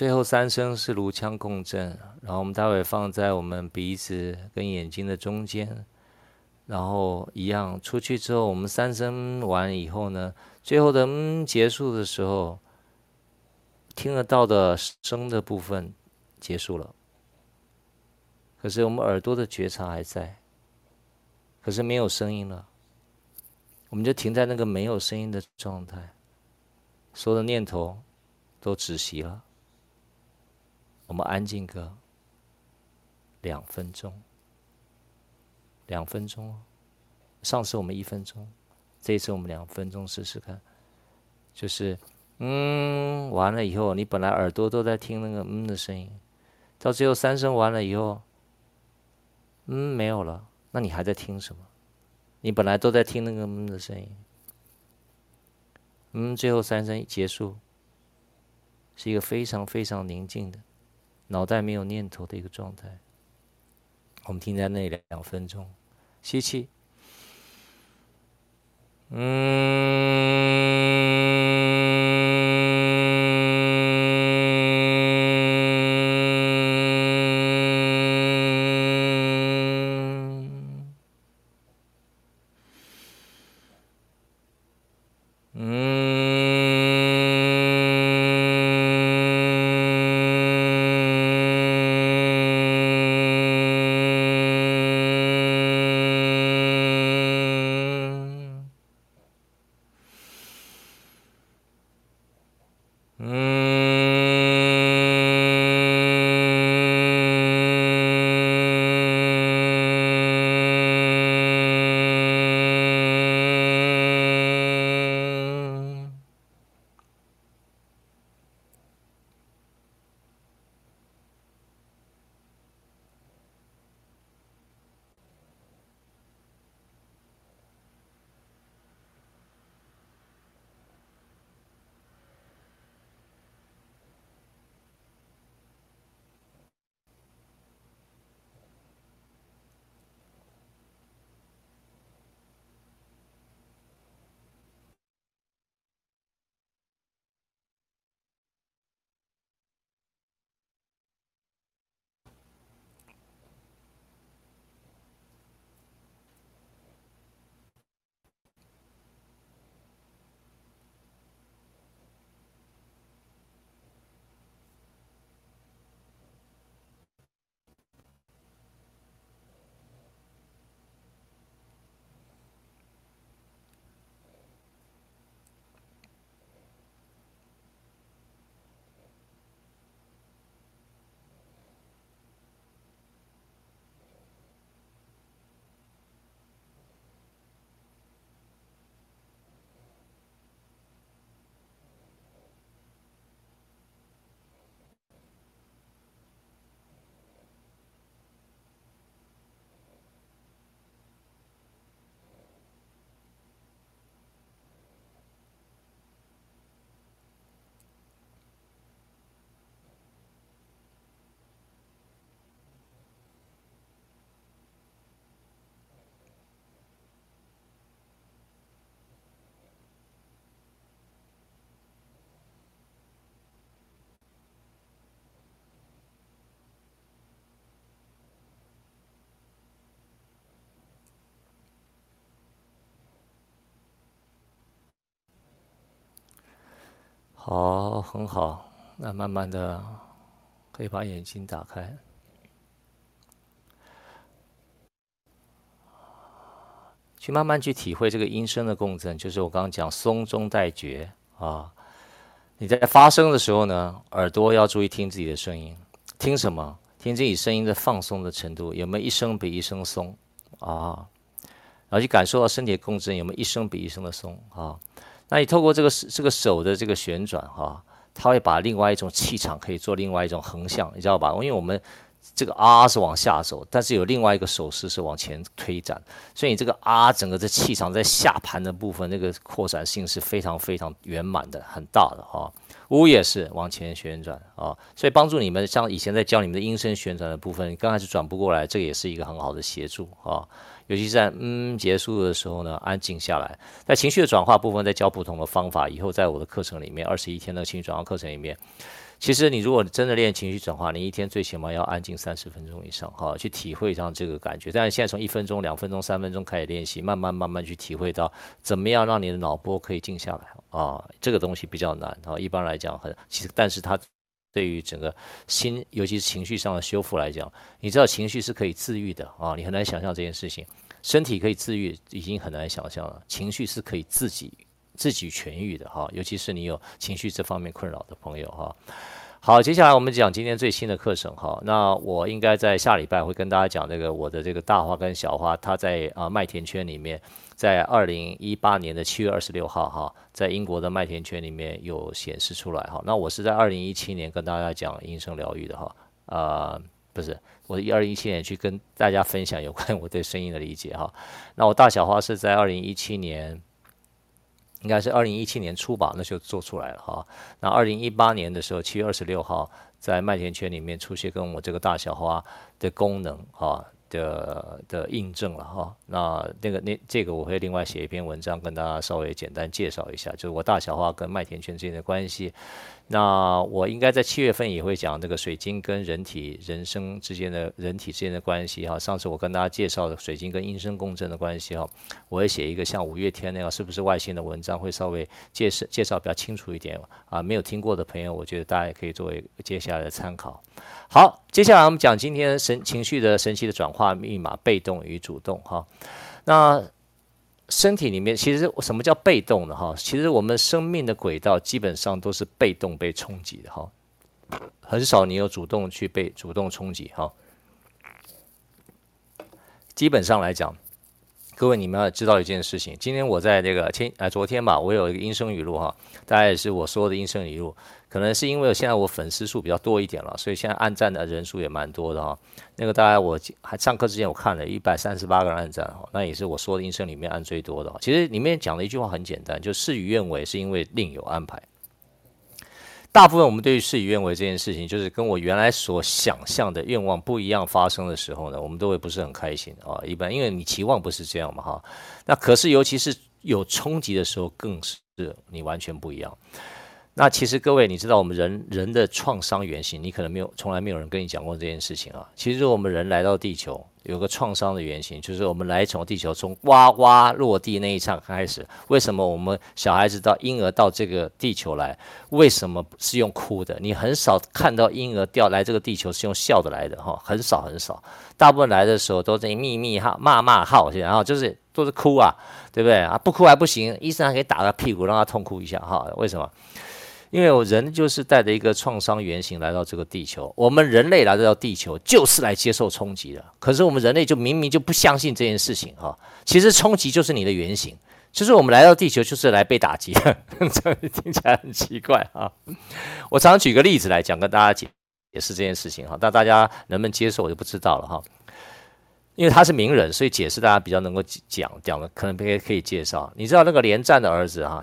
最后三声是颅腔共振，然后我们待会放在我们鼻子跟眼睛的中间，然后一样出去之后，我们三声完以后呢，最后的嗯结束的时候，听得到的声的部分结束了，可是我们耳朵的觉察还在，可是没有声音了，我们就停在那个没有声音的状态，所有的念头都止息了。安静个两分钟，两分钟。上次我们一分钟，这次我们两分钟试试看。就是，嗯，完了以后，你本来耳朵都在听那个嗯的声音，到最后三声完了以后，嗯，没有了，那你还在听什么？你本来都在听那个嗯的声音，嗯，最后三声结束，是一个非常非常宁静的，脑袋没有念头的一个状态。我们停在那两分钟，吸气，嗯。好，很好。那慢慢的可以把眼睛打开，去慢慢去体会这个音声的共振，就是我刚刚讲松中带绝啊。你在发声的时候呢，耳朵要注意听自己的声音，听什么？听自己声音的放松的程度，有没有一声比一声松啊？然后去感受到身体的共振，有没有一声比一声的松啊？那你透过这个这个手的这个旋转哈，它会把另外一种气场可以做另外一种横向，你知道吧？因为我们这个啊是往下走，但是有另外一个手势是往前推展，所以你这个啊整个的气场在下盘的部分，那个扩展性是非常非常圆满的，很大的哈。呜也是往前旋转啊，所以帮助你们像以前在教你们的音声旋转的部分，刚开始转不过来，这个也是一个很好的协助啊。尤其是在嗯结束的时候呢，安静下来，在情绪的转化部分，在教不同的方法。以后在我的课程里面，二十一天的情绪转化课程里面，其实你如果真的练情绪转化，你一天最起码要安静三十分钟以上，哈，去体会上这个感觉。但是现在从一分钟、两分钟、三分钟开始练习，慢慢慢慢去体会到怎么样让你的脑波可以静下来啊，这个东西比较难啊。一般来讲很其实，但是它对于整个心，尤其是情绪上的修复来讲，你知道情绪是可以治愈的啊，你很难想象这件事情。身体可以自愈，已经很难想象了。情绪是可以自己自己痊愈的哈，尤其是你有情绪这方面困扰的朋友哈。好，接下来我们讲今天最新的课程哈。那我应该在下礼拜会跟大家讲这个我的这个大花跟小花，它在啊麦田圈里面，在二零一八年的七月二十六号哈，在英国的麦田圈里面有显示出来哈。那我是在二零一七年跟大家讲音声疗愈的哈，啊不是，我是二零一七年去跟大家分享有关我对声音的理解哈。那我大小花是在二零一七年。应该是二零一七年初吧，那就做出来了哈。那二零一八年的时候，七月二十六号，在麦田圈里面出现跟我这个大小花的功能哈的的印证了哈。那那个那这个我会另外写一篇文章跟大家稍微简单介绍一下，就是我大小化跟麦田圈之间的关系。那我应该在七月份也会讲这个水晶跟人体人生之间的人体之间的关系哈。上次我跟大家介绍的水晶跟音声共振的关系哈，我会写一个像五月天那样是不是外星的文章，会稍微介绍介绍比较清楚一点啊。没有听过的朋友，我觉得大家也可以作为接下来的参考。好，接下来我们讲今天神情绪的神奇的转化密码，被动与主动哈。那身体里面其实什么叫被动的哈？其实我们生命的轨道基本上都是被动被冲击的哈，很少你有主动去被主动冲击哈。基本上来讲，各位你们要知道一件事情，今天我在这个前呃昨天吧，我有一个音声语录哈，大概也是我说的音声语录。可能是因为现在我粉丝数比较多一点了，所以现在按赞的人数也蛮多的哈。那个大概我还上课之前我看了一百三十八个人按赞哈，那也是我说的音声里面按最多的。其实里面讲的一句话很简单，就事与愿违是因为另有安排。大部分我们对于事与愿违这件事情，就是跟我原来所想象的愿望不一样发生的时候呢，我们都会不是很开心啊。一般因为你期望不是这样嘛哈。那可是尤其是有冲击的时候，更是你完全不一样。那其实各位，你知道我们人人的创伤原型，你可能没有，从来没有人跟你讲过这件事情啊。其实我们人来到地球，有个创伤的原型，就是我们来从地球从呱呱落地那一刹开始，为什么我们小孩子到婴儿到这个地球来，为什么是用哭的？你很少看到婴儿掉来这个地球是用笑的来的哈，很少很少，大部分来的时候都在秘密哈骂骂号，然后就是都是哭啊，对不对啊？不哭还不行，医生还可以打个屁股让他痛哭一下哈，为什么？因为我人就是带着一个创伤原型来到这个地球，我们人类来到地球就是来接受冲击的。可是我们人类就明明就不相信这件事情哈。其实冲击就是你的原型，就是我们来到地球就是来被打击的，这听起来很奇怪啊。我常常举个例子来讲，跟大家解解释这件事情哈，但大家能不能接受我就不知道了哈。因为他是名人，所以解释大家比较能够讲讲的，可能可以可以介绍。你知道那个连战的儿子哈？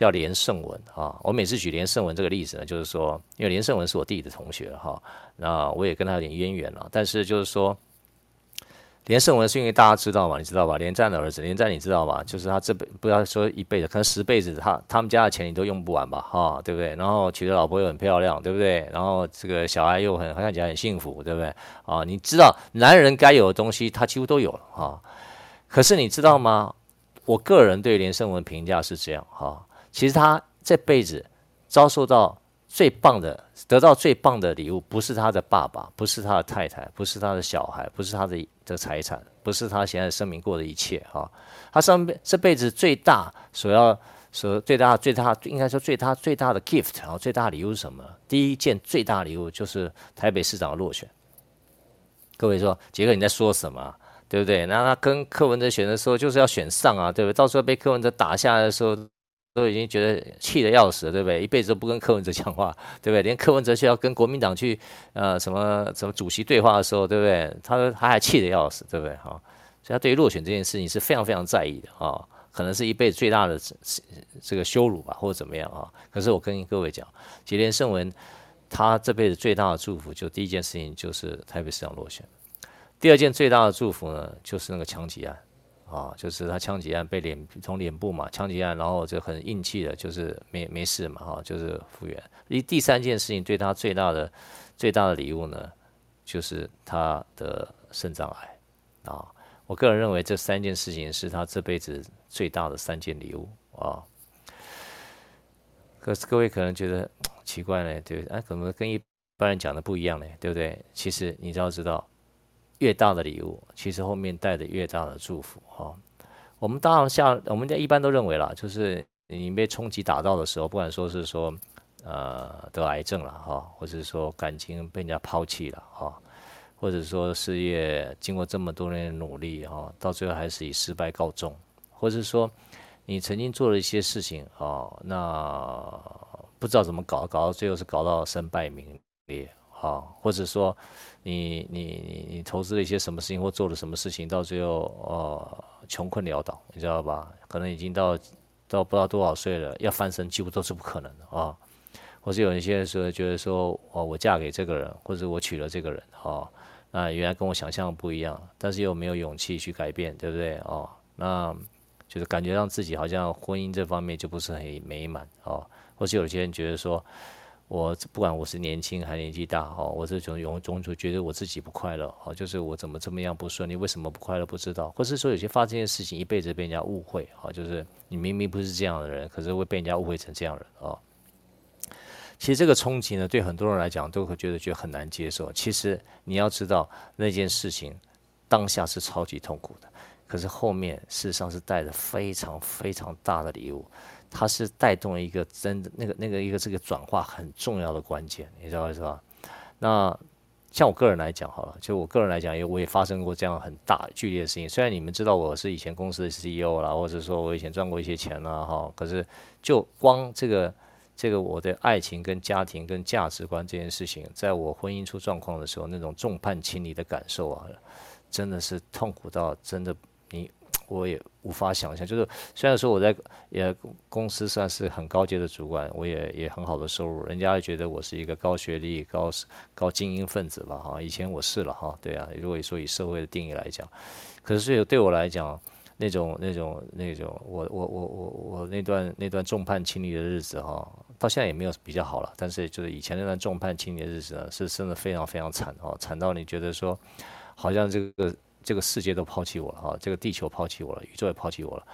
叫连胜文啊，我每次举连胜文这个例子呢，就是说，因为连胜文是我弟弟的同学哈，那我也跟他有点渊源了。但是就是说，连胜文是因为大家知道嘛，你知道吧？连战的儿子，连战你知道吧？就是他这辈不要说一辈子，可能十辈子他，他们家的钱你都用不完吧？哈，对不对？然后娶的老婆又很漂亮，对不对？然后这个小孩又很看起来很幸福，对不对？啊，你知道男人该有的东西他几乎都有了哈。可是你知道吗？我个人对连胜文评价是这样哈。其实他这辈子遭受到最棒的，得到最棒的礼物，不是他的爸爸，不是他的太太，不是他的小孩，不是他的的财产，不是他现在生命过的一切哈。他上辈这辈子最大所要所最大最大应该说最大最大的 gift 啊，最大礼物是什么？第一件最大礼物就是台北市长的落选。各位说，杰克你在说什么？对不对？那他跟柯文哲选的时候就是要选上啊，对不对？到时候被柯文哲打下来的时候。都已经觉得气得要死，对不对？一辈子都不跟柯文哲讲话，对不对？连柯文哲需要跟国民党去呃什么什么主席对话的时候，对不对？他他还气得要死，对不对？哈，所以他对于落选这件事情是非常非常在意的啊，可能是一辈子最大的这个羞辱吧，或者怎么样啊？可是我跟各位讲，吉连胜文他这辈子最大的祝福，就第一件事情就是台北市长落选，第二件最大的祝福呢，就是那个枪击案。啊，就是他枪击案被脸从脸部嘛，枪击案，然后就很硬气的，就是没没事嘛，哈，就是复原。第第三件事情对他最大的最大的礼物呢，就是他的肾脏癌啊。我个人认为这三件事情是他这辈子最大的三件礼物啊。可是各位可能觉得奇怪呢，对不对？哎，怎么跟一般人讲的不一样呢？对不对？其实你只要知道，越大的礼物，其实后面带的越大的祝福哈。我们当然像我们家一般都认为啦，就是你被冲击打到的时候，不管说是说呃得癌症了哈，或者说感情被人家抛弃了哈，或者说事业经过这么多年的努力哈，到最后还是以失败告终，或者说你曾经做了一些事情啊，那不知道怎么搞，搞到最后是搞到身败名裂。啊，或者说你你你你投资了一些什么事情，或做了什么事情，到最后呃穷困潦倒，你知道吧？可能已经到到不知道多少岁了，要翻身几乎都是不可能的啊。或是有一些人说觉得说，哦，我嫁给这个人，或者我娶了这个人，哦，那原来跟我想象不一样，但是又没有勇气去改变，对不对？哦，那就是感觉让自己好像婚姻这方面就不是很美满哦。或是有些人觉得说。我不管我是年轻还年纪大哈，我这种永总就觉得我自己不快乐哈，就是我怎么这么样不顺利，为什么不快乐不知道，或是说有些发生的事情一辈子被人家误会哈，就是你明明不是这样的人，可是会被人家误会成这样的人啊。其实这个冲击呢，对很多人来讲都会觉得觉得很难接受。其实你要知道那件事情当下是超级痛苦的，可是后面事实上是带着非常非常大的礼物。它是带动一个真的那个那个一个这个转化很重要的关键，你知道是吧？那像我个人来讲好了，就我个人来讲，也我也发生过这样很大剧烈的事情。虽然你们知道我是以前公司的 CEO 啦，或者说我以前赚过一些钱啦，哈，可是就光这个这个我的爱情跟家庭跟价值观这件事情，在我婚姻出状况的时候，那种众叛亲离的感受啊，真的是痛苦到真的你。我也无法想象，就是虽然说我在也公司算是很高阶的主管，我也也很好的收入，人家也觉得我是一个高学历、高高精英分子吧，哈，以前我是了哈，对啊，如果说以社会的定义来讲，可是对我来讲，那种那种那种，我我我我我那段那段众叛亲离的日子哈，到现在也没有比较好了，但是就是以前那段众叛亲离的日子呢，是真的非常非常惨哈，惨到你觉得说，好像这个。这个世界都抛弃我了哈，这个地球抛弃我了，宇宙也抛弃我了。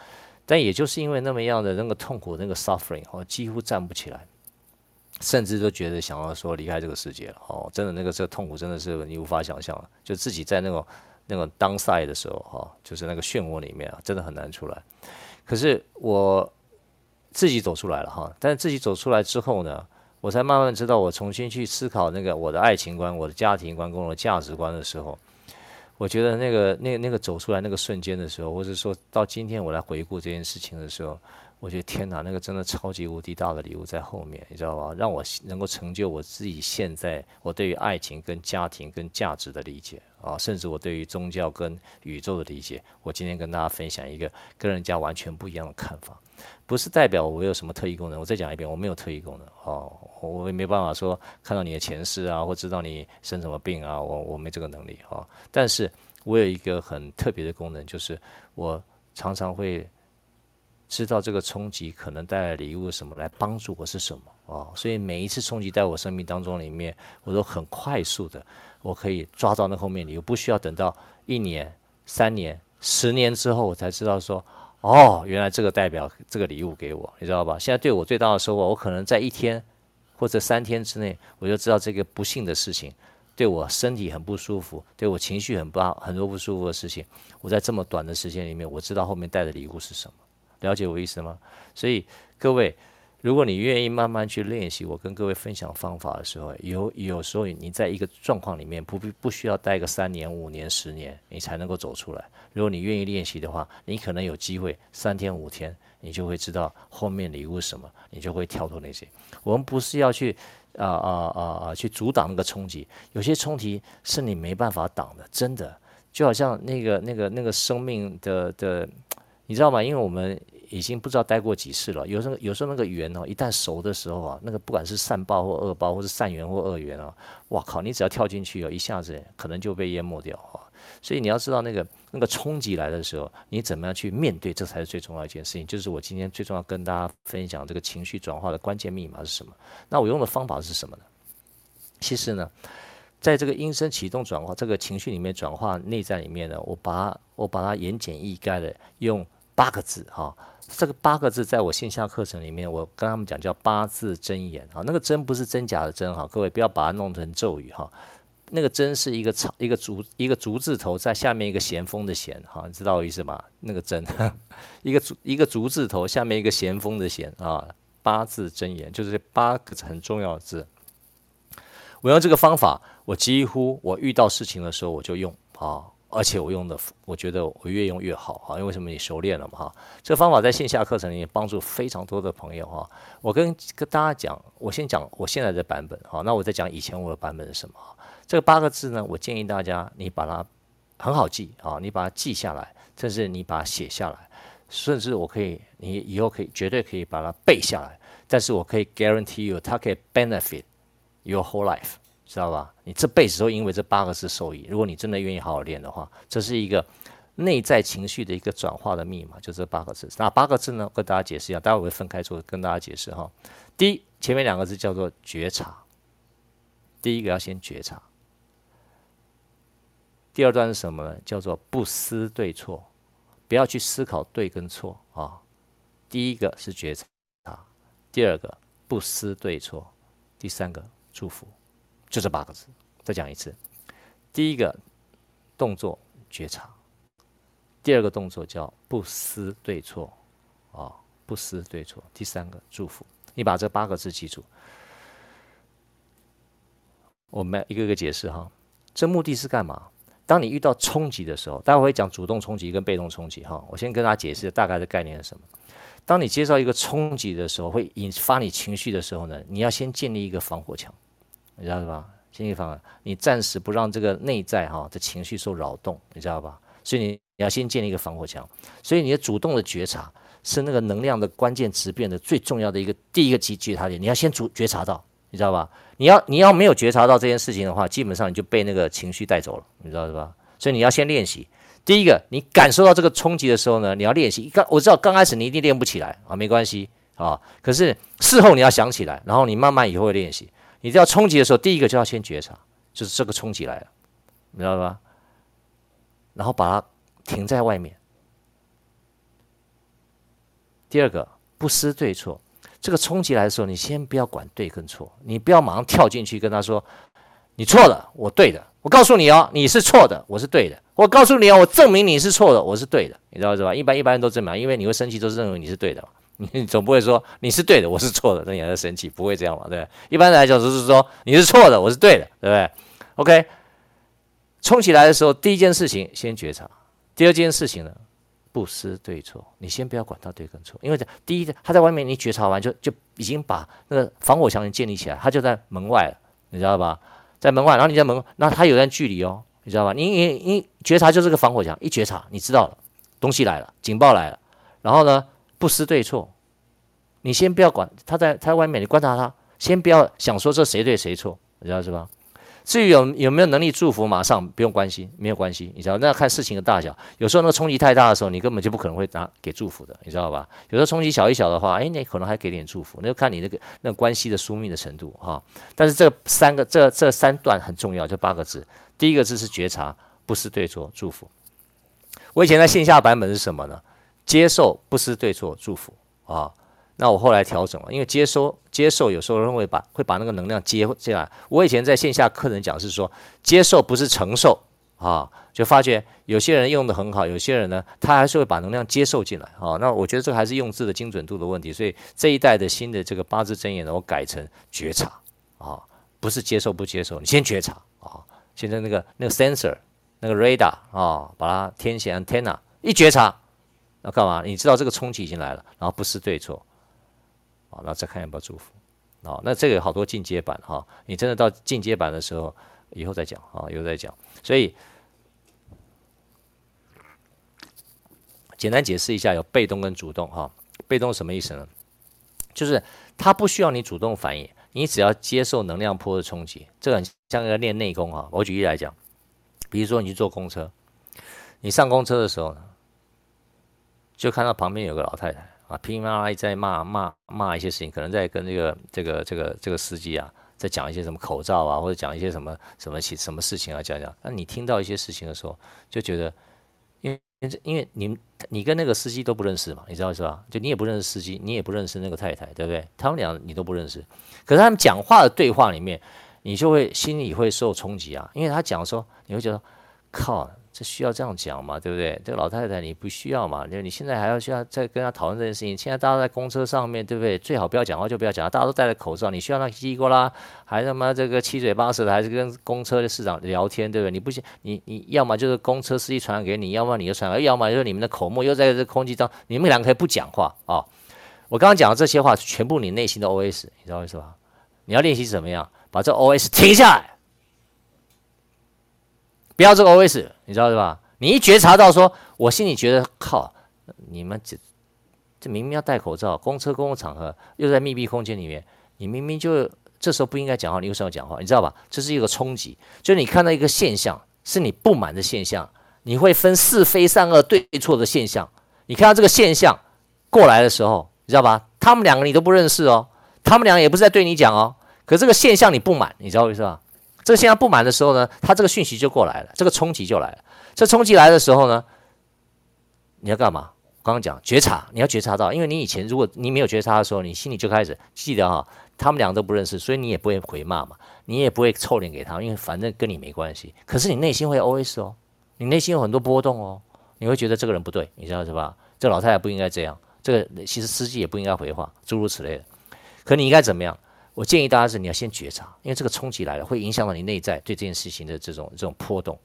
但也就是因为那么样的那个痛苦，那个 suffering 哦，几乎站不起来，甚至都觉得想要说离开这个世界了哦。真的那个这个痛苦真的是你无法想象了，就自己在那种那种 downside 的时候哈，就是那个漩涡里面啊，真的很难出来。可是我自己走出来了哈，但是自己走出来之后呢，我才慢慢知道，我重新去思考那个我的爱情观、我的家庭观跟我的价值观的时候。我觉得那个、那、那个走出来那个瞬间的时候，或者说到今天我来回顾这件事情的时候，我觉得天哪，那个真的超级无敌大的礼物在后面，你知道吧？让我能够成就我自己现在我对于爱情跟家庭跟价值的理解啊，甚至我对于宗教跟宇宙的理解。我今天跟大家分享一个跟人家完全不一样的看法。不是代表我有什么特异功能，我再讲一遍，我没有特异功能哦，我也没办法说看到你的前世啊，或知道你生什么病啊，我我没这个能力啊、但是我有一个很特别的功能，就是我常常会知道这个冲击可能带来礼物什么来帮助我是什么、哦。所以每一次冲击在我生命当中里面，我都很快速的，我可以抓到那后面礼物，不需要等到一年、三年、十年之后我才知道说。哦，原来这个代表这个礼物给我，你知道吧？现在对我最大的收获，我可能在一天或者三天之内，我就知道这个不幸的事情对我身体很不舒服，对我情绪很不好，很多不舒服的事情，我在这么短的时间里面，我知道后面带的礼物是什么，了解我意思吗？所以各位。如果你愿意慢慢去练习，我跟各位分享方法的时候，有有时候你在一个状况里面不必不需要待个三年、五年、十年，你才能够走出来。如果你愿意练习的话，你可能有机会三天五天，你就会知道后面礼物什么，你就会跳脱那些。我们不是要去啊啊啊啊去阻挡那个冲击，有些冲击是你没办法挡的，真的就好像那个那个那个生命的的，你知道吗？因为我们。已经不知道待过几次了。有时候，有时候那个缘哦，一旦熟的时候啊，那个不管是善报或恶报，或是善缘或恶缘啊，哇靠！你只要跳进去哦，一下子可能就被淹没掉啊。所以你要知道那个那个冲击来的时候，你怎么样去面对，这才是最重要一件事情。就是我今天最重要跟大家分享这个情绪转化的关键密码是什么？那我用的方法是什么呢？其实呢，在这个音声启动转化这个情绪里面转化内在里面呢，我把我把它言简意赅的用八个字哈。这个八个字在我线下课程里面，我跟他们讲叫八字真言啊，那个真不是真假的真哈，各位不要把它弄成咒语哈。那个真是一个草一个竹一个竹字头在下面一个咸丰的咸，哈，你知道我意思吗？那个针，一个竹一个竹字头下面一个咸丰的咸啊，八字真言就是八个字很重要的字。我用这个方法，我几乎我遇到事情的时候我就用啊。而且我用的，我觉得我越用越好哈，因为什么？你熟练了嘛哈。这个方法在线下课程里面帮助非常多的朋友哈。我跟跟大家讲，我先讲我现在的版本哈，那我再讲以前我的版本是什么？这八个字呢，我建议大家你把它很好记啊，你把它记下来，甚至你把它写下来，甚至我可以，你以后可以绝对可以把它背下来。但是我可以 guarantee you，它可以 benefit your whole life。知道吧？你这辈子都因为这八个字受益。如果你真的愿意好好练的话，这是一个内在情绪的一个转化的密码，就这八个字。那八个字呢？跟大家解释一下，待会我会分开做，跟大家解释哈。第一，前面两个字叫做觉察，第一个要先觉察。第二段是什么呢？叫做不思对错，不要去思考对跟错啊。第一个是觉察，第二个不思对错，第三个祝福。就这八个字，再讲一次。第一个动作觉察，第二个动作叫不思对错，啊，不思对错。第三个祝福，你把这八个字记住。我们一个一个解释哈。这目的是干嘛？当你遇到冲击的时候，待会会讲主动冲击跟被动冲击哈。我先跟大家解释大概的概念是什么。当你接受一个冲击的时候，会引发你情绪的时候呢，你要先建立一个防火墙。你知道吧？心理方案，你暂时不让这个内在哈的情绪受扰动，你知道吧？所以你你要先建立一个防火墙。所以你的主动的觉察是那个能量的关键质变的最重要的一个第一个觉觉察点。你要先主觉察到，你知道吧？你要你要没有觉察到这件事情的话，基本上你就被那个情绪带走了，你知道是吧？所以你要先练习。第一个，你感受到这个冲击的时候呢，你要练习。刚我知道刚开始你一定练不起来啊，没关系啊。可是事后你要想起来，然后你慢慢以后会练习。你要冲击的时候，第一个就要先觉察，就是这个冲击来了，你知道吧？然后把它停在外面。第二个，不思对错，这个冲击来的时候，你先不要管对跟错，你不要马上跳进去跟他说你错了，我对的。我告诉你哦，你是错的，我是对的。我告诉你哦，我证明你是错的，我是对的，你知道是吧？一般一般人都这么，因为你会生气，都是认为你是对的。你总不会说你是对的，我是错的，那你还在生气？不会这样嘛？对，一般来讲就是说你是错的，我是对的，对不对？OK，冲起来的时候，第一件事情先觉察，第二件事情呢，不思对错，你先不要管他对跟错，因为第一，他在外面你觉察完就就已经把那个防火墙建立起来，他就在门外了，你知道吧？在门外，然后你在门，那他有段距离哦，你知道吧？你你你觉察就是个防火墙，一觉察你知道了，东西来了，警报来了，然后呢？不思对错，你先不要管他在他在外面，你观察他，先不要想说这谁对谁错，你知道是吧？至于有有没有能力祝福，马上不用关心，没有关系，你知道？那要看事情的大小，有时候那个冲击太大的时候，你根本就不可能会拿给祝福的，你知道吧？有时候冲击小一小的话，哎，你可能还给点祝福，那就看你那个那个关系的疏密的程度哈。但是这三个这这三段很重要，这八个字，第一个字是觉察，不思对错，祝福。我以前在线下版本是什么呢？接受不思对错，祝福啊！那我后来调整了，因为接收接受有时候人会把会把那个能量接进来。我以前在线下课程讲是说，接受不是承受啊，就发觉有些人用得很好，有些人呢他还是会把能量接受进来啊。那我觉得这个还是用字的精准度的问题，所以这一代的新的这个八字真言呢，我改成觉察啊，不是接受不接受，你先觉察啊。现在那个那个 sensor 那个 radar 啊，把它填写 antenna 一觉察。那干嘛？你知道这个冲击已经来了，然后不是对错，好，那再看要不要祝福，好，那这个有好多进阶版哈，你真的到进阶版的时候，以后再讲啊，以后再讲。所以简单解释一下，有被动跟主动哈。被动什么意思呢？就是它不需要你主动反应，你只要接受能量波的冲击。这个很像一个练内功哈。我举例来讲，比如说你去坐公车，你上公车的时候呢，就看到旁边有个老太太啊，噼里啪啦在骂骂骂一些事情，可能在跟这个这个这个这个司机啊，在讲一些什么口罩啊，或者讲一些什么什么什么事情啊，讲讲。那你听到一些事情的时候，就觉得，因为因为你你跟那个司机都不认识嘛，你知道是吧？就你也不认识司机，你也不认识那个太太，对不对？他们俩你都不认识，可是他们讲话的对话里面，你就会心里会受冲击啊，因为他讲说，你会觉得靠。这需要这样讲嘛，对不对？这个老太太你不需要嘛？就你现在还要需要再跟她讨论这件事情。现在大家在公车上面对不对？最好不要讲话就不要讲，大家都戴着口罩，你需要那叽里呱啦，还他妈这个七嘴八舌的，还是跟公车的市长聊天，对不对？你不行，你你要么就是公车司机传染给你，要么你就传染，要么就是你们的口沫又在这空气中，你们两个可以不讲话啊、我刚刚讲的这些话，全部你内心的 OS，你知道为什么？你要练习怎么样把这 OS 停下来。不要这个 OS，你知道是吧？你一觉察到说，我心里觉得靠，你们这这明明要戴口罩，公车公共场合又在密闭空间里面，你明明就这时候不应该讲话，你为什么要讲话？你知道吧？这是一个冲击，就是你看到一个现象，是你不满的现象，你会分是非善恶对错的现象。你看到这个现象过来的时候，你知道吧？他们两个你都不认识哦，他们两个也不是在对你讲哦，可这个现象你不满，你知道为什么？这个现在不满的时候呢，他这个讯息就过来了，这个冲击就来了。这冲击来的时候呢，你要干嘛？我刚刚讲觉察，你要觉察到，因为你以前如果你没有觉察的时候，你心里就开始记得哈，他们两个都不认识，所以你也不会回骂嘛，你也不会臭脸给他，因为反正跟你没关系。可是你内心会 OS 哦，你内心有很多波动哦，你会觉得这个人不对，你知道是吧？这老太太不应该这样，这个其实司机也不应该回话，诸如此类的。可你应该怎么样？我建议大家是你要先觉察，因为这个冲击来了，会影响到你内在对这件事情的这种这种波动。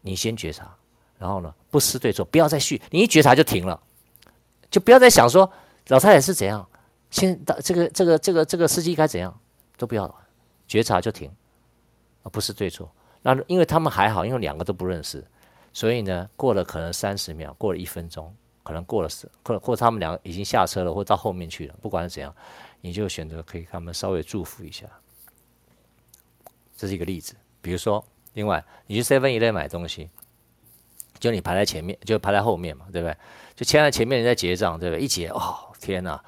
你先觉察，然后呢，不思对错，不要再续。你一觉察就停了，就不要再想说老太太是怎样，先到这个这个这个这个司机该怎样，都不要了，觉察就停，啊，不是对错。那因为他们还好，因为两个都不认识，所以呢，过了可能三十秒，过了一分钟，可能过了十，或或他们两个已经下车了，或到后面去了，不管是怎样。你就选择可以给他们稍微祝福一下，这是一个例子。比如说，另外你去 Seven Eleven 买东西，就你排在前面，就排在后面嘛，对不对？就签在前面人在结账，对不对？一结，哦，天哪，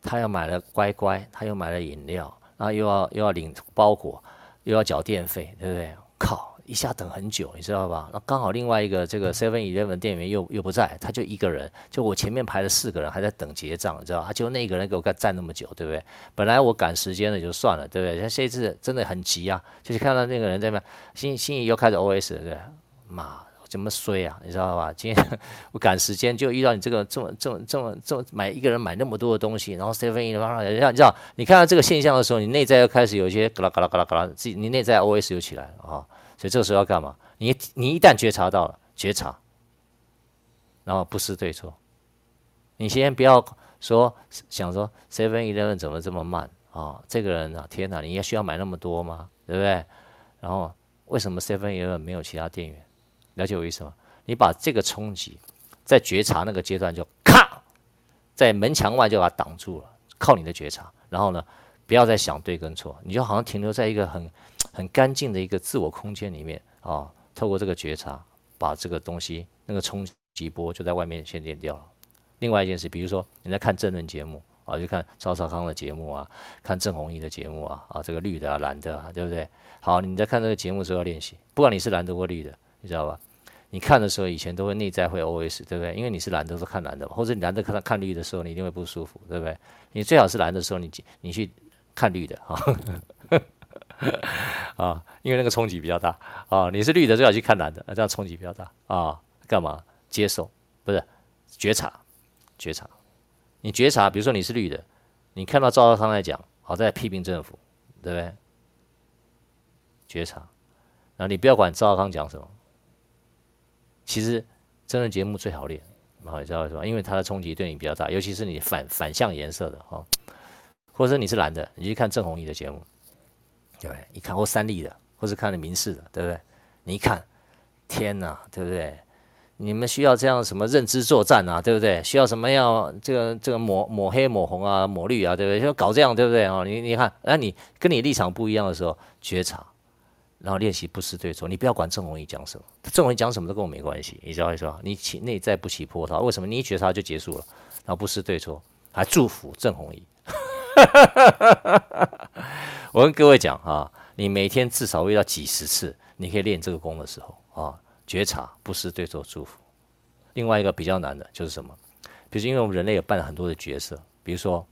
他又买了乖乖，他又买了饮料，然后又要又要领包裹，又要缴电费，对不对？靠！一下等很久，你知道吧？那刚好另外一个这个 Seven Eleven 店员又又不在，他就一个人，就我前面排了四个人还在等结账，你知道吧？就那个人给我干站那么久，对不对？本来我赶时间了就算了，对不对？像这一次真的很急啊，就是看到那个人在那心心里又开始 OS，对不对？妈，怎么衰啊？你知道吧？今天我赶时间就遇到你这个这么这么这么这么买一个人买那么多的东西，然后 Seven Eleven 你知道你看到这个现象的时候，你内在又开始有一些嘎啦嘎啦嘎啦嘎啦，自己你内在 OS 又起来了啊。所以这个时候要干嘛？你你一旦觉察到了，觉察，然后不思对错。你先不要说想说 Seven Eleven 怎么这么慢啊、这个人啊，天哪！你也需要买那么多吗？对不对？然后为什么 Seven Eleven 没有其他店员？了解我意思吗？你把这个冲击在觉察那个阶段就咔，在门墙外就把它挡住了，靠你的觉察。然后呢，不要再想对跟错，你就好像停留在一个很。很干净的一个自我空间里面啊、透过这个觉察，把这个东西那个冲击波就在外面先练掉了。另外一件事，比如说你在看政论节目啊，就看赵少康的节目啊，看郑弘仪的节目啊，啊，这个绿的啊、蓝的啊，对不对？好，你在看这个节目时候要练习，不管你是蓝的或绿的，你知道吧？你看的时候以前都会内在会 OS，对不对？因为你是蓝的，是看蓝的嘛，或者你蓝的看看绿的时候，你一定会不舒服，对不对？你最好是蓝的时候，你你去看绿的啊。啊，因为那个冲击比较大啊。你是绿的，最好去看蓝的，这样冲击比较大啊。干嘛？接受不是觉察，觉察。你觉察，比如说你是绿的，你看到赵少康在讲，好在批评政府，对不对？觉察。然后你不要管赵少康讲什么，其实真人节目最好练，啊，你知道为什么？因为它的冲击对你比较大，尤其是你反反向颜色的哈，或者说你是蓝的，你去看郑弘仪的节目。对，一看或三立的，或是看的民视的，对不对？你一看，天哪，对不对？你们需要这样什么认知作战啊，对不对？需要什么要这个这个抹抹黑抹红啊，抹绿啊，对不对？就搞这样，对不对啊？你你看，那你跟你立场不一样的时候，觉察，然后练习不思对错。你不要管郑弘仪讲什么，郑弘仪讲什么都跟我没关系，你知道意思吧？你起内在不起波涛，为什么？你一觉察就结束了，然后不思对错，还祝福郑弘仪。我跟各位讲啊，你每天至少遇到几十次，你可以练这个功的时候啊，觉察不是对错，祝福。另外一个比较难的就是什么？比如因为我们人类有扮了很多的角色，比如说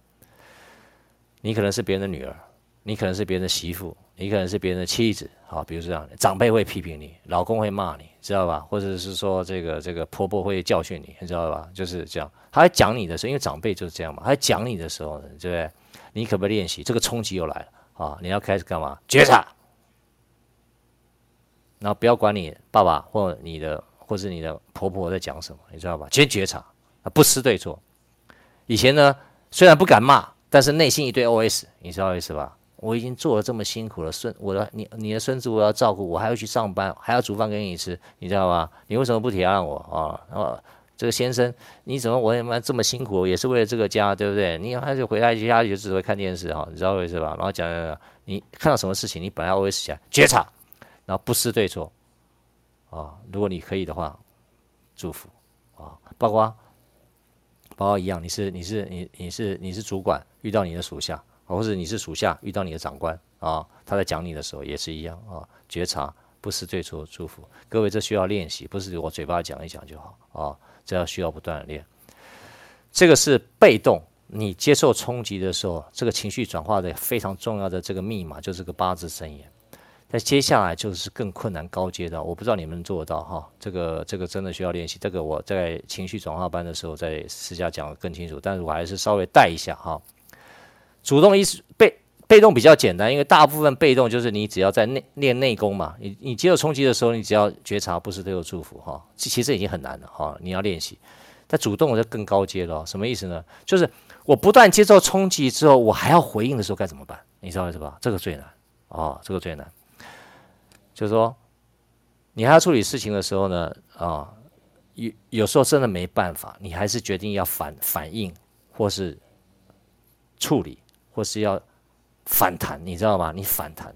你可能是别人的女儿，你可能是别人的媳妇，你可能是别人的妻子，好，比如这样，长辈会批评你，老公会骂你，知道吧？或者是说这个这个婆婆会教训你，你知道吧？就是这样，他在讲你的时候，因为长辈就是这样嘛，他在讲你的时候呢，对不对？你可不可以练习？这个冲击又来了啊！你要开始干嘛？觉察，然后不要管你爸爸或你的或是你的婆婆在讲什么，你知道吧？先觉察啊，不思对错。以前呢，虽然不敢骂，但是内心一堆 OS，你知道意思吧？我已经做了这么辛苦了，孙我的你你的孙子我要照顾，我还要去上班，还要煮饭给你吃，你知道吗？你为什么不体谅我啊？啊，这个先生，你怎么我他妈这么辛苦，也是为了这个家，对不对？你还是回来家里就只会看电视哈，你知道为什么吧？然后讲讲讲，你看到什么事情，你本来 OS 起来觉察，然后不思对错啊。如果你可以的话，祝福啊，包括包括一样，你是你是你你是你是主管，遇到你的属下。或者你是属下遇到你的长官啊，他在讲你的时候也是一样啊，觉察不是对错祝福。各位这需要练习，不是我嘴巴讲一讲就好啊，这要需要不断的练。这个是被动，你接受冲击的时候，这个情绪转化的非常重要的这个密码就是个八字真言。那接下来就是更困难高阶的，我不知道你们做得到哈，这个这个真的需要练习。这个我在情绪转化班的时候在私下讲得更清楚，但是我还是稍微带一下哈。主动意识被被动比较简单，因为大部分被动就是你只要在内练内功嘛，你你接受冲击的时候，你只要觉察，不是都有祝福哈，其实已经很难了哈，你要练习。但主动就更高阶了，什么意思呢？就是我不断接受冲击之后，我还要回应的时候该怎么办？你知道是吧？这个最难啊，这个最难。就是说，你还要处理事情的时候呢，啊，有有时候真的没办法，你还是决定要反反应或是处理。或是要反弹，你知道吗？你反弹，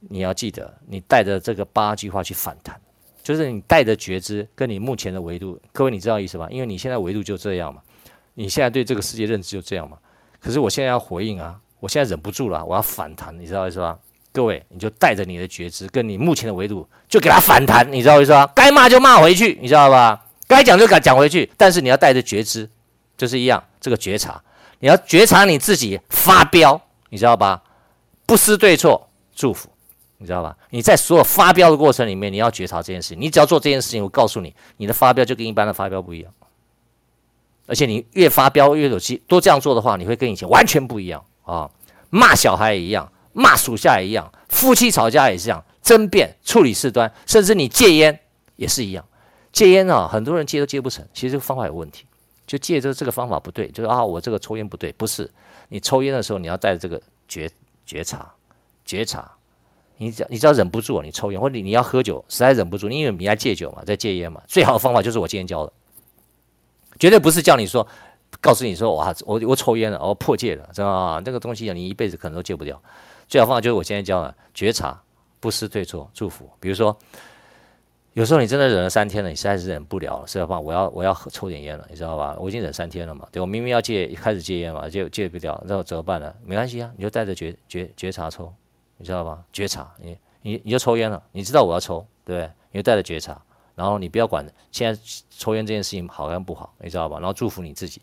你要记得，你带着这个八句话去反弹，就是你带着觉知跟你目前的维度。各位，你知道意思吗？因为你现在维度就这样嘛，你现在对这个世界认知就这样嘛。可是我现在要回应啊，我现在忍不住了，我要反弹，你知道意思吧？各位，你就带着你的觉知跟你目前的维度，就给他反弹，你知道意思吧？该骂就骂回去，你知道吧？该讲就讲讲回去，但是你要带着觉知，就是一样，这个觉察。你要觉察你自己发飙，你知道吧？不思对错，祝福，你知道吧？你在所有发飙的过程里面，你要觉察这件事情。你只要做这件事情，我告诉你，你的发飙就跟一般的发飙不一样。而且你越发飙越有气，多这样做的话，你会跟以前完全不一样啊！骂小孩也一样，骂属下也一样，夫妻吵架也是这样，争辩、处理事端，甚至你戒烟也是一样。戒烟啊，很多人戒都戒不成，其实这个方法有问题。就借着这个方法不对，就是啊，我这个抽烟不对，不是你抽烟的时候，你要带着这个觉觉察觉察，你只要你只要忍不住，你抽烟，或者你要喝酒，实在忍不住，因为你要戒酒嘛，在戒烟嘛，最好的方法就是我今天教的，绝对不是叫你说，告诉你说哇，我我抽烟了，我破戒了，知道吗？那个东西你一辈子可能都戒不掉，最好方法就是我今天教的觉察，不失对错，祝福，比如说。有时候你真的忍了三天了，你实在是忍不了了，是吧？我要我要抽点烟了，你知道吧？我已经忍三天了嘛，对，我明明要戒，开始戒烟嘛，戒戒不掉，那怎么办呢？没关系啊，你就带着觉觉觉察抽，你知道吧？觉察，你你你就抽烟了，你知道我要抽，对？你就带着觉察，然后你不要管现在抽烟这件事情好跟不好，你知道吧？然后祝福你自己。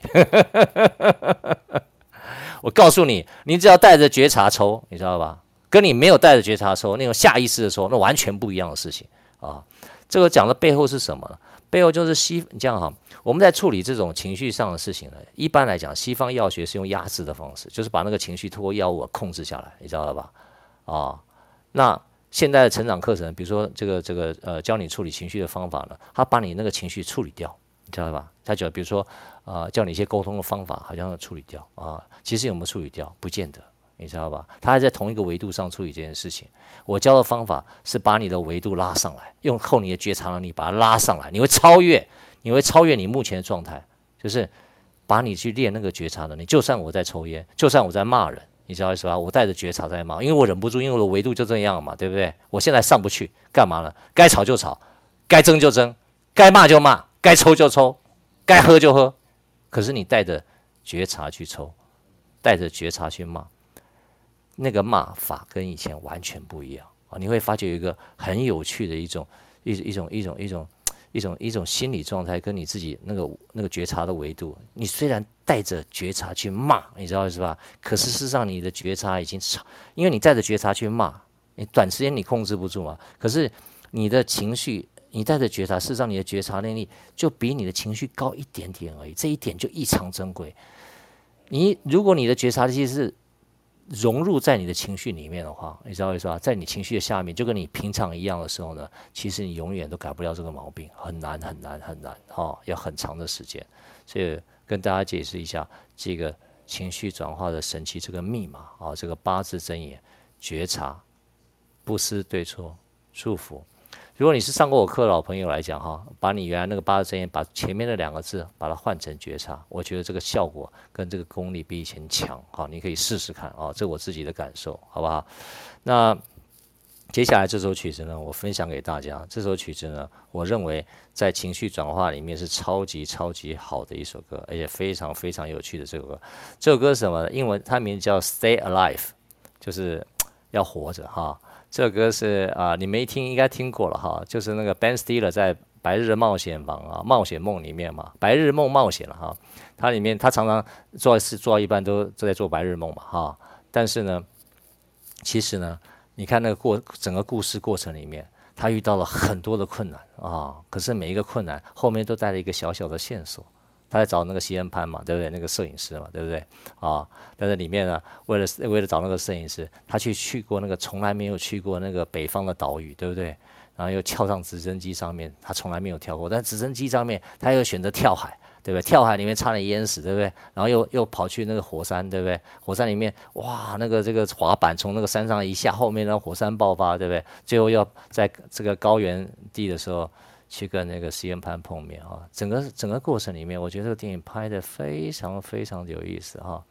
我告诉你，你只要带着觉察抽，你知道吧？跟你没有带着觉察抽，那种下意识的抽，那完全不一样的事情啊。这个讲的背后是什么呢？背后就是西，你这样哈，我们在处理这种情绪上的事情呢，一般来讲，西方药学是用压制的方式，就是把那个情绪通过药物控制下来，你知道了吧？啊，那现在的成长课程，比如说这个这个呃，教你处理情绪的方法呢，他把你那个情绪处理掉，你知道吧？他就比如说啊，教你一些沟通的方法，好像要处理掉啊，其实有没有处理掉，不见得。你知道吧？他还在同一个维度上处理这件事情。我教的方法是把你的维度拉上来，用后你的觉察能力把它拉上来，你会超越，你会超越你目前的状态，就是把你去练那个觉察能力。就算我在抽烟，就算我在骂人，你知道意思吧？我带着觉察在骂，因为我忍不住，因为我的维度就这样嘛，对不对？我现在上不去，干嘛呢？该吵就吵，该争就争，该骂就骂，该抽就抽，该喝就喝。可是你带着觉察去抽，带着觉察去骂。那个骂法跟以前完全不一样啊！你会发觉有一个很有趣的一种一一种一种一种一种一种心理状态，跟你自己那个那个觉察的维度，你虽然带着觉察去骂，你知道是吧？可是事实上，你的觉察已经超，因为你带着觉察去骂，你短时间你控制不住嘛。可是你的情绪，你带着觉察，事实上你的觉察能力就比你的情绪高一点点而已，这一点就异常珍贵。你如果你的觉察力是融入在你的情绪里面的话，你知道为什么？在你情绪的下面，就跟你平常一样的时候呢，其实你永远都改不了这个毛病，很难很难很难，哈、哦，要很长的时间。所以跟大家解释一下这个情绪转化的神奇这个密码啊、哦，这个八字真言：觉察、不思对错、祝福。如果你是上过我课的老朋友来讲哈，把你原来那个八字真言，把前面的两个字把它换成觉察，我觉得这个效果跟这个功力比以前强。好，你可以试试看啊，这我自己的感受，好不好？那接下来这首曲子呢，我分享给大家。这首曲子呢，我认为在情绪转化里面是超级超级好的一首歌，而且非常非常有趣的这首歌。这首歌是什么呢？英文它名字叫《Stay Alive》，就是要活着哈。这首歌是啊、你没听应该听过了哈，就是那个 Ben Stiller 在《白日冒险王》啊，《冒险梦》里面嘛，《白日梦冒险》了哈。它里面他常常做事做到一半都都在做白日梦嘛哈。但是呢，其实呢，你看那个过整个故事过程里面，他遇到了很多的困难啊，可是每一个困难后面都带了一个小小的线索。他在找那个西恩潘嘛，对不对？那个摄影师嘛，对不对？啊，但是里面呢，为了为了找那个摄影师，他去去过那个从来没有去过那个北方的岛屿，对不对？然后又跳上直升机上面，他从来没有跳过，但直升机上面他又选择跳海，对不对？跳海里面差点淹死，对不对？然后又又跑去那个火山，对不对？火山里面哇，那个这个滑板从那个山上一下，后面那火山爆发，对不对？最后要在这个高原地的时候。去跟那个西恩潘碰面啊，整个整个过程里面，我觉得这个电影拍得非常非常的有意思哈。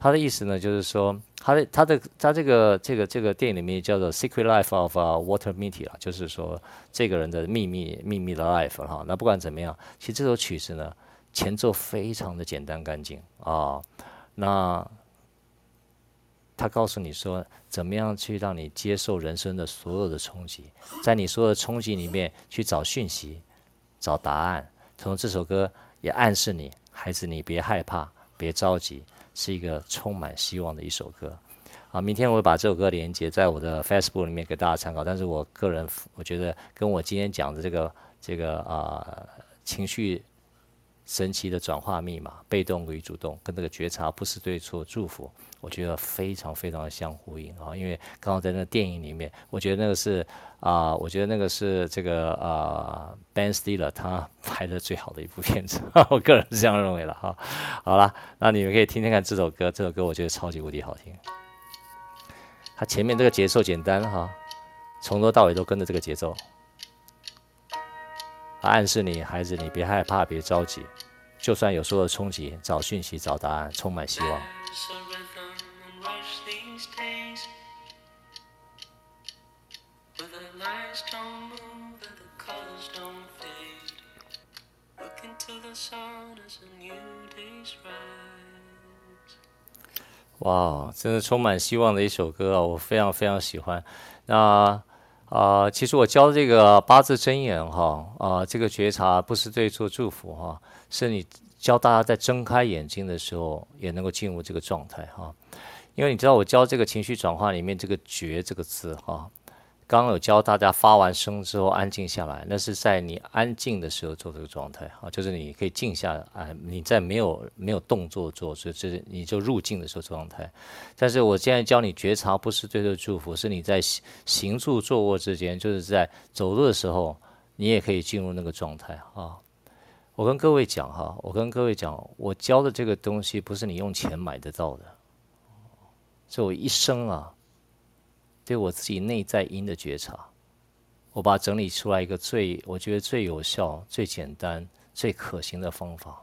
他的意思呢，就是说他的他的他这个这个这个电影里面叫做《Secret Life of Water Mitty》啊，就是说这个人的秘密秘密的 life 哈。那不管怎么样，其实这首曲子呢，前奏非常的简单干净啊，那。他告诉你说，怎么样去让你接受人生的所有的冲击，在你所有的冲击里面去找讯息、找答案。从这首歌也暗示你，孩子，你别害怕，别着急，是一个充满希望的一首歌。啊，明天我会把这首歌连接在我的 Facebook 里面给大家参考。但是我个人我觉得，跟我今天讲的这个这个啊、呃、情绪。神奇的转化密码，被动与主动，跟这个觉察不是对错，祝福，我觉得非常非常的相呼应啊！因为刚刚在那电影里面，我觉得那个是啊、我觉得那个是这个啊、Ben Stiller 他拍的最好的一部片子，我个人是这样认为的哈。好了，那你们可以听听看这首歌，这首歌我觉得超级无敌好听。它前面这个节奏简单哈，从头到尾都跟着这个节奏。暗示你，孩子，你别害怕，别着急，就算有所有的冲击，找讯息，找答案，充满希望。哇，真的充满希望的一首歌啊！我非常非常喜欢。那。啊、其实我教这个八字真言哈，啊、这个觉察不是对错祝福哈，是你教大家在睁开眼睛的时候也能够进入这个状态哈。因为你知道我教这个情绪转化里面这个觉这个字哈。刚有教大家发完声之后安静下来，那是在你安静的时候做这个状态啊，就是你可以静下来，你在没有没有动作做，所以就是你就入静的时候状态。但是我现在教你觉察，不是对着祝福，是你在行行住坐卧之间，就是在走路的时候，你也可以进入那个状态啊。我跟各位讲哈，我跟各位讲，我教的这个东西不是你用钱买得到的，是我一生啊。对我自己内在因的觉察，我把它整理出来一个最我觉得最有效、最简单、最可行的方法。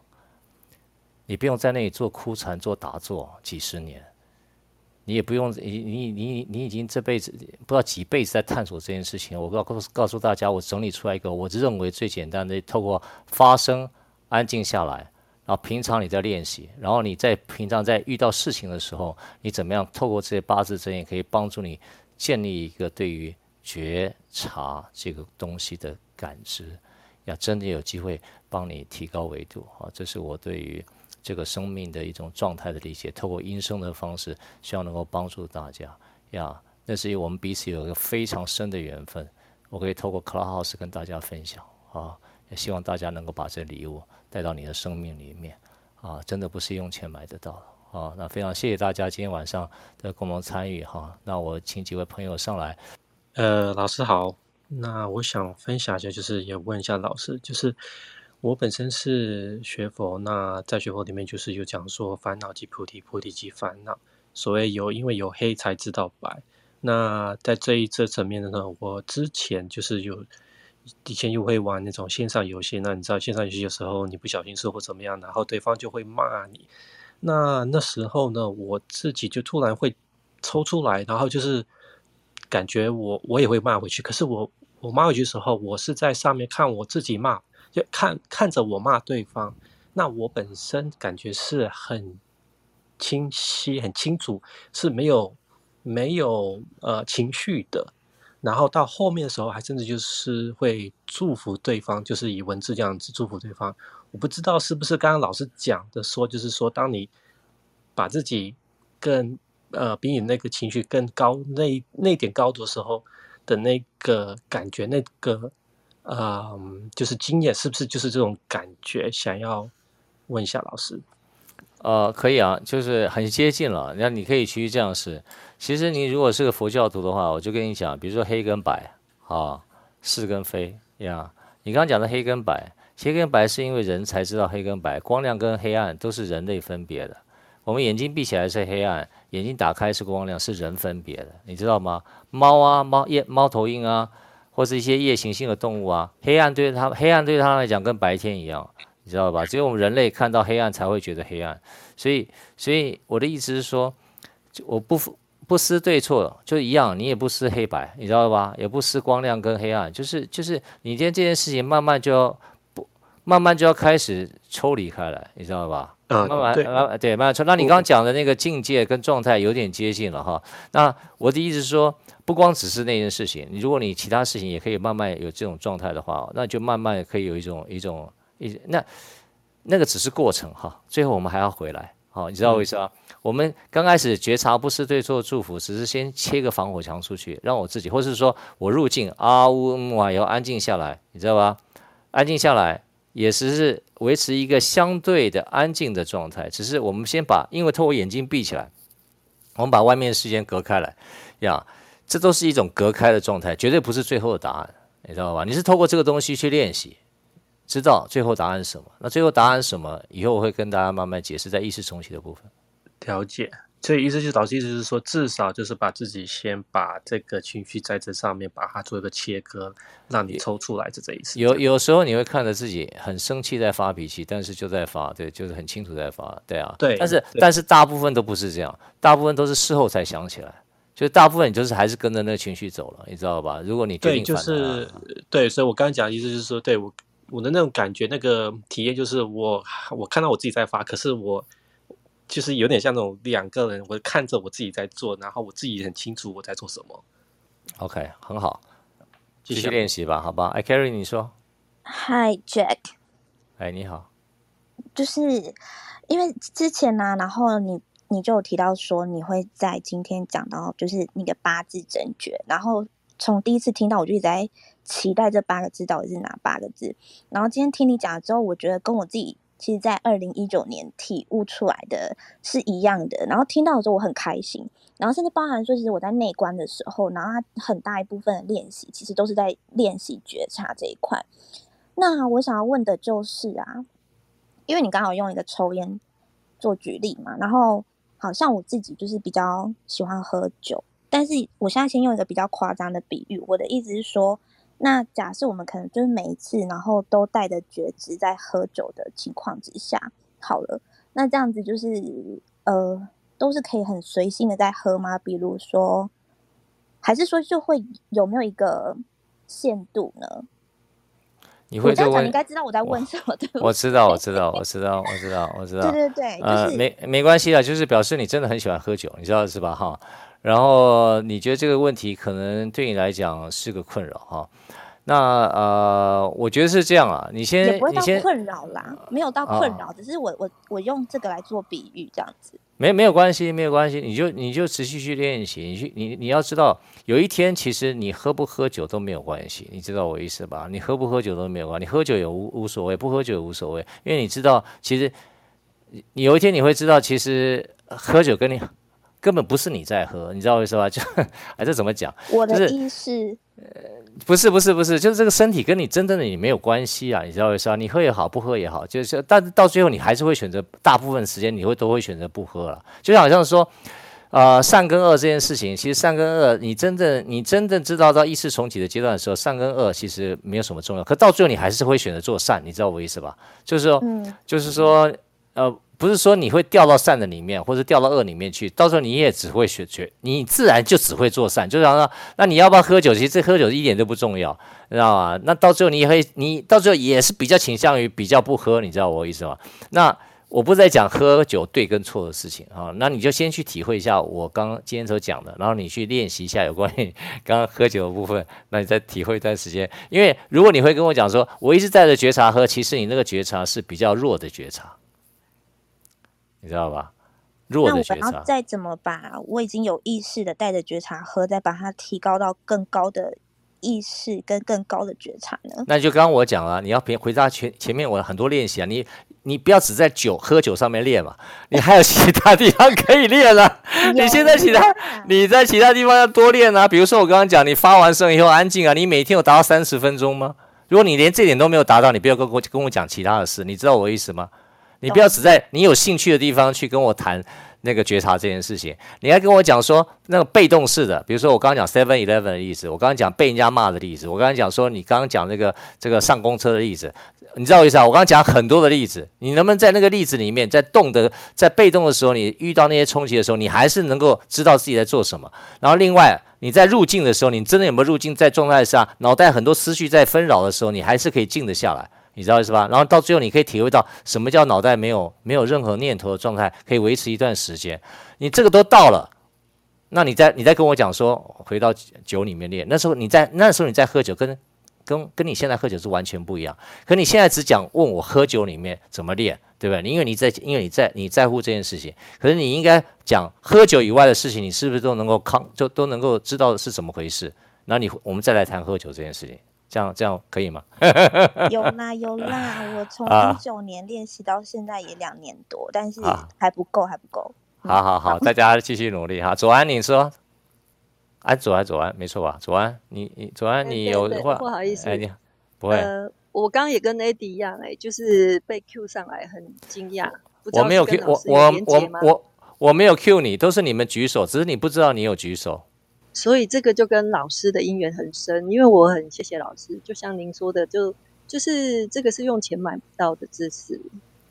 你不用在那里做哭禅、做打坐几十年，你也不用你你你你已经这辈子不知道几辈子在探索这件事情。我告告诉告诉大家，我整理出来一个我认为最简单的，透过发声安静下来，然后平常你在练习，然后你在平常在遇到事情的时候，你怎么样透过这些八字真言可以帮助你。建立一个对于觉察这个东西的感知，要真的有机会帮你提高维度啊！这是我对于这个生命的一种状态的理解，透过音声的方式，希望能够帮助大家呀。那是因为我们彼此有一个非常深的缘分，我可以透过 Clubhouse 跟大家分享啊，也希望大家能够把这礼物带到你的生命里面啊，真的不是用钱买得到的啊。那非常谢谢大家今天晚上的共同参与哈。那我请几位朋友上来。呃，老师好，那我想分享一下，就是也问一下老师，就是我本身是学佛，那在学佛里面就是有讲说烦恼即菩提，菩提即烦恼，所谓有因为有黑才知道白。那在这一这层面的呢，我之前就是有以前又会玩那种线上游戏，那你知道线上游戏有时候你不小心说或怎么样，然后对方就会骂你，那那时候呢，我自己就突然会抽出来，然后就是。感觉我我也会骂回去，可是我我骂回去的时候，我是在上面看我自己骂，就看看着我骂对方。那我本身感觉是很清晰、很清楚，是没有没有呃情绪的。然后到后面的时候，还真的就是会祝福对方，就是以文字这样子祝福对方。我不知道是不是刚刚老师讲的说，就是说当你把自己更呃，比你那个情绪更高，那那点高度的时候的那个感觉，那个呃，就是经验，是不是就是这种感觉？想要问一下老师。呃，可以啊，就是很接近了。那你可以去这样试。其实你如果是个佛教徒的话，我就跟你讲，比如说黑跟白啊，是跟非呀。你刚刚讲的黑跟白，黑跟白是因为人才知道黑跟白，光亮跟黑暗都是人类分别的。我们眼睛闭起来是黑暗。眼睛打开是光亮，是人分别的，你知道吗？猫啊，猫夜猫头鹰啊，或是一些夜行性的动物啊，黑暗对它黑暗对它来讲跟白天一样，你知道吧？只有我们人类看到黑暗才会觉得黑暗。所以，所以我的意思是说，我不不思对错就一样，你也不思黑白，你知道吧？也不思光亮跟黑暗，就是就是你今天这件事情慢慢就慢慢就要开始抽离开来，你知道吧？慢慢，对，慢慢，对，慢慢抽。那你刚刚讲的那个境界跟状态有点接近了哈。那我的意思是说，不光只是那件事情，你如果你其他事情也可以慢慢有这种状态的话，那就慢慢可以有一种一种一那那个只是过程哈。最后我们还要回来，好，你知道为啥？嗯、我们刚开始觉察不是对错祝福，只是先切个防火墙出去，让我自己，或是说我入境啊呜嗯啊，要安静下来，你知道吧？安静下来。也是是维持一个相对的安静的状态，只是我们先把，因为透过眼睛闭起来，我们把外面的世界隔开来，呀，这都是一种隔开的状态，绝对不是最后的答案，你知道吧？你是透过这个东西去练习，知道最后答案是什么？那最后答案是什么？以后我会跟大家慢慢解释，在意识重启的部分，了解。所以意思就是，导师意思就是说，至少就是把自己先把这个情绪在这上面把它做一个切割，让你抽出来，是这意思。有有时候你会看着自己很生气在发脾气，但是就在发，对，就是很清楚在发，对啊。对。但是但是大部分都不是这样，大部分都是事后才想起来，就是大部分你就是还是跟着那个情绪走了，你知道吧？如果你对，就是对，所以我刚刚讲的意思就是说，对我我的那种感觉，那个体验就是我我看到我自己在发，可是我。就是有点像那种两个人，我看着我自己在做，然后我自己很清楚我在做什么。OK，很好，继续练习吧，好吧。哎 carry 你说。Hi Jack。哎，你好。就是因为之前呢、啊，然后你你就有提到说你会在今天讲到就是那个八字真诀，然后从第一次听到我就一直在期待这八个字到底是哪八个字，然后今天听你讲了之后，我觉得跟我自己。其实，在二零一九年体悟出来的是一样的，然后听到的时候我很开心，然后甚至包含说，其实我在内观的时候，然后它很大一部分的练习，其实都是在练习觉察这一块。那我想要问的就是啊，因为你刚好用一个抽烟做举例嘛，然后好像我自己就是比较喜欢喝酒，但是我现在先用一个比较夸张的比喻，我的意思是说。那假设我们可能就是每一次，然后都带着觉知在喝酒的情况之下，好了，那这样子就是呃，都是可以很随性的在喝吗？比如说，还是说就会有没有一个限度呢？你会在问，你应该知道我在问什么，对不对？我知道，我知道，我知道，我知道，我知道。对对对，呃，没没关系啦，就是表示你真的很喜欢喝酒，你知道是吧？哈。然后你觉得这个问题可能对你来讲是个困扰哈，那呃，我觉得是这样啊。你先，也不会到困扰啦，没有到困扰，哦、只是我我我用这个来做比喻，这样子。没没有关系，没有关系，你就你就持续去练习。你去你你要知道，有一天其实你喝不喝酒都没有关系，你知道我意思吧？你喝不喝酒都没有关系，你喝酒也无无所谓，不喝酒也无所谓，因为你知道，其实你有一天你会知道，其实喝酒跟你根本不是你在喝，你知道为什么？就哎，这怎么讲？我的意思。呃不是不是不是，就是这个身体跟你真正的你没有关系啊，你知道为啥？你喝也好，不喝也好，就是，但是到最后你还是会选择，大部分时间你会都会选择不喝了。就好像说，呃，善跟恶这件事情，其实善跟恶，你真正你真正知道到意识重启的阶段的时候，善跟恶其实没有什么重要，可到最后你还是会选择做善，你知道我意思吧？就是说，嗯、就是说，呃。不是说你会掉到善的里面，或者掉到恶里面去，到时候你也只会学学，你自然就只会做善。就像说，那你要不要喝酒？其实这喝酒一点都不重要，知道吗？那到最后你也会，你到最后也是比较倾向于比较不喝，你知道我意思吗？那我不再讲喝酒对跟错的事情啊，那你就先去体会一下我刚刚今天所讲的，然后你去练习一下有关于刚刚喝酒的部分，那你再体会一段时间。因为如果你会跟我讲说，我一直带着觉察喝，其实你那个觉察是比较弱的觉察。你知道吧？弱的觉察。那我要再怎么把我已经有意识的带着觉察喝，再把它提高到更高的意识跟更高的觉察呢？那就刚刚我讲了，你要别回答前前面我很多练习啊，你你不要只在酒喝酒上面练嘛，你还有其他地方可以练啊。你现在其他你在其他地方要多练啊。比如说我刚刚讲，你发完声以后安静啊，你每天有达到三十分钟吗？如果你连这点都没有达到，你不要跟我跟我讲其他的事，你知道我的意思吗？你不要只在你有兴趣的地方去跟我谈那个觉察这件事情，你还跟我讲说那个被动式的，比如说我刚刚讲 Seven Eleven 的例子，我刚刚讲被人家骂的例子，我刚刚讲说你刚刚讲那个这个上公车的例子，你知道我意思啊？我刚刚讲很多的例子，你能不能在那个例子里面，在动的在被动的时候，你遇到那些冲击的时候，你还是能够知道自己在做什么？然后另外你在入境的时候，你真的有没有入境在状态下，脑袋很多思绪在纷扰的时候，你还是可以静得下来？你知道意思吧？然后到最后，你可以体会到什么叫脑袋没有没有任何念头的状态，可以维持一段时间。你这个都到了，那你再你再跟我讲说，回到酒里面练。那时候你在那时候你在喝酒，跟跟跟你现在喝酒是完全不一样。可你现在只讲问我喝酒里面怎么练，对不对？因为你在因为你在你在乎这件事情，可是你应该讲喝酒以外的事情，你是不是都能够康就都能够知道是怎么回事？那你我们再来谈喝酒这件事情。这样这样可以吗？有啦有啦，我从一九年练习到现在也两年多，但是还不够还不够。好好好，大家继续努力哈。左安，你说，哎，左安左安，没错吧？左安，你你左安，你有话？不好意思，哎，你不会。呃，我刚刚也跟 Eddie 一样，哎，就是被 Q 上来，很惊讶。我没有 Q，我我我我我没有 Q 你，都是你们举手，只是你不知道你有举手。所以这个就跟老师的因缘很深，因为我很谢谢老师。就像您说的，就就是这个是用钱买不到的知识，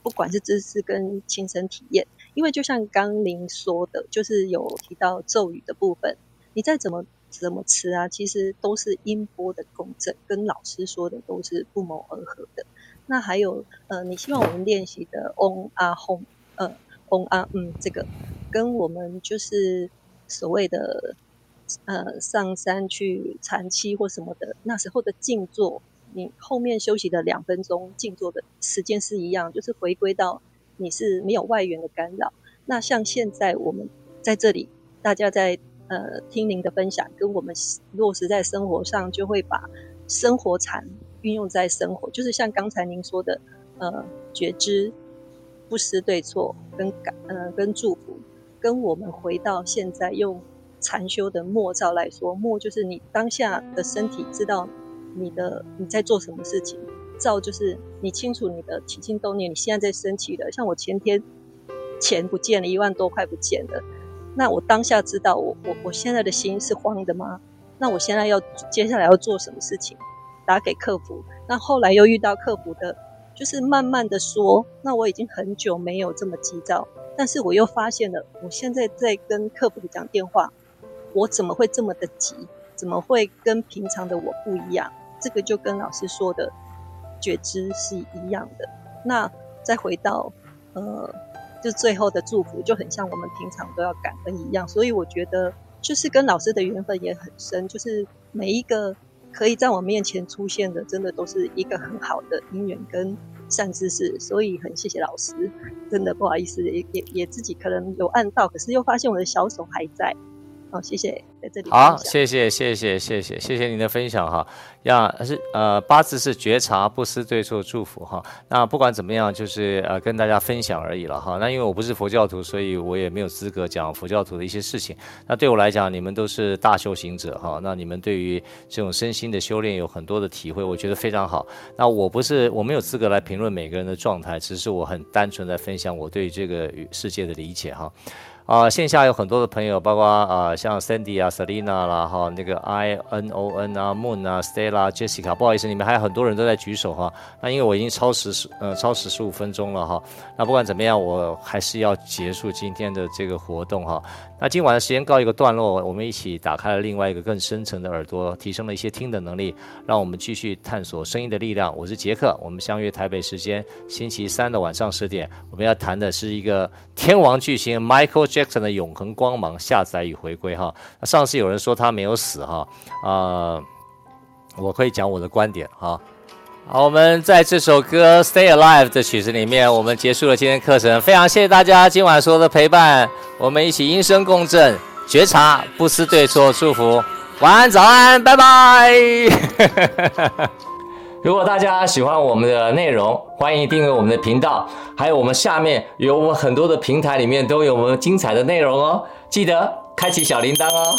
不管是知识跟亲身体验。因为就像刚您说的，就是有提到咒语的部分，你再怎么怎么吃啊，其实都是音波的共振，跟老师说的都是不谋而合的。那还有呃，你希望我们练习的嗡啊吽呃嗡啊嗯，这个跟我们就是所谓的。呃，上山去禅七或什么的，那时候的静坐，你后面休息的两分钟静坐的时间是一样，就是回归到你是没有外缘的干扰。那像现在我们在这里，大家在呃听您的分享，跟我们落实在生活上，就会把生活禅运用在生活，就是像刚才您说的，呃，觉知不失对错，跟感呃跟祝福，跟我们回到现在用。禅修的默照来说，默就是你当下的身体知道你的你在做什么事情，照就是你清楚你的起心动念，你现在在升起的。像我前天钱不见了，一万多块不见了，那我当下知道我我我现在的心是慌的吗？那我现在要接下来要做什么事情？打给客服，那后来又遇到客服的，就是慢慢的说，那我已经很久没有这么急躁，但是我又发现了，我现在在跟客服讲电话。我怎么会这么的急？怎么会跟平常的我不一样？这个就跟老师说的觉知是一样的。那再回到呃，就最后的祝福，就很像我们平常都要感恩一样。所以我觉得，就是跟老师的缘分也很深。就是每一个可以在我面前出现的，真的都是一个很好的因缘跟善知识，所以很谢谢老师，真的不好意思，也也也自己可能有按到，可是又发现我的小手还在。好，谢谢，在这里。好，谢谢，谢谢，谢谢，谢谢您的分享哈。呀是呃八字是觉察，不思对错，祝福哈。那不管怎么样，就是呃跟大家分享而已了哈。那因为我不是佛教徒，所以我也没有资格讲佛教徒的一些事情。那对我来讲，你们都是大修行者哈。那你们对于这种身心的修炼有很多的体会，我觉得非常好。那我不是，我没有资格来评论每个人的状态，只是我很单纯的分享我对这个世界的理解哈。啊、线下有很多的朋友，包括啊、像 Sandy 啊、Selina 啦，哈，那个 I N O N 啊、Moon 啊、Stella、Jessica，不好意思，你们还有很多人都在举手哈。那因为我已经超时十，呃，超时十五分钟了哈。那不管怎么样，我还是要结束今天的这个活动哈。那今晚的时间告一个段落，我们一起打开了另外一个更深层的耳朵，提升了一些听的能力，让我们继续探索声音的力量。我是杰克，我们相约台北时间星期三的晚上十点，我们要谈的是一个天王巨星 Michael Jackson 的永恒光芒下载与回归哈。上次有人说他没有死哈，啊、呃，我可以讲我的观点哈。好，我们在这首歌《Stay Alive》的曲子里面，我们结束了今天课程。非常谢谢大家今晚所有的陪伴，我们一起音声共振，觉察不思对错，祝福，晚安，早安，拜拜。如果大家喜欢我们的内容，欢迎订阅我们的频道，还有我们下面有我们很多的平台里面都有我们精彩的内容哦，记得开启小铃铛哦。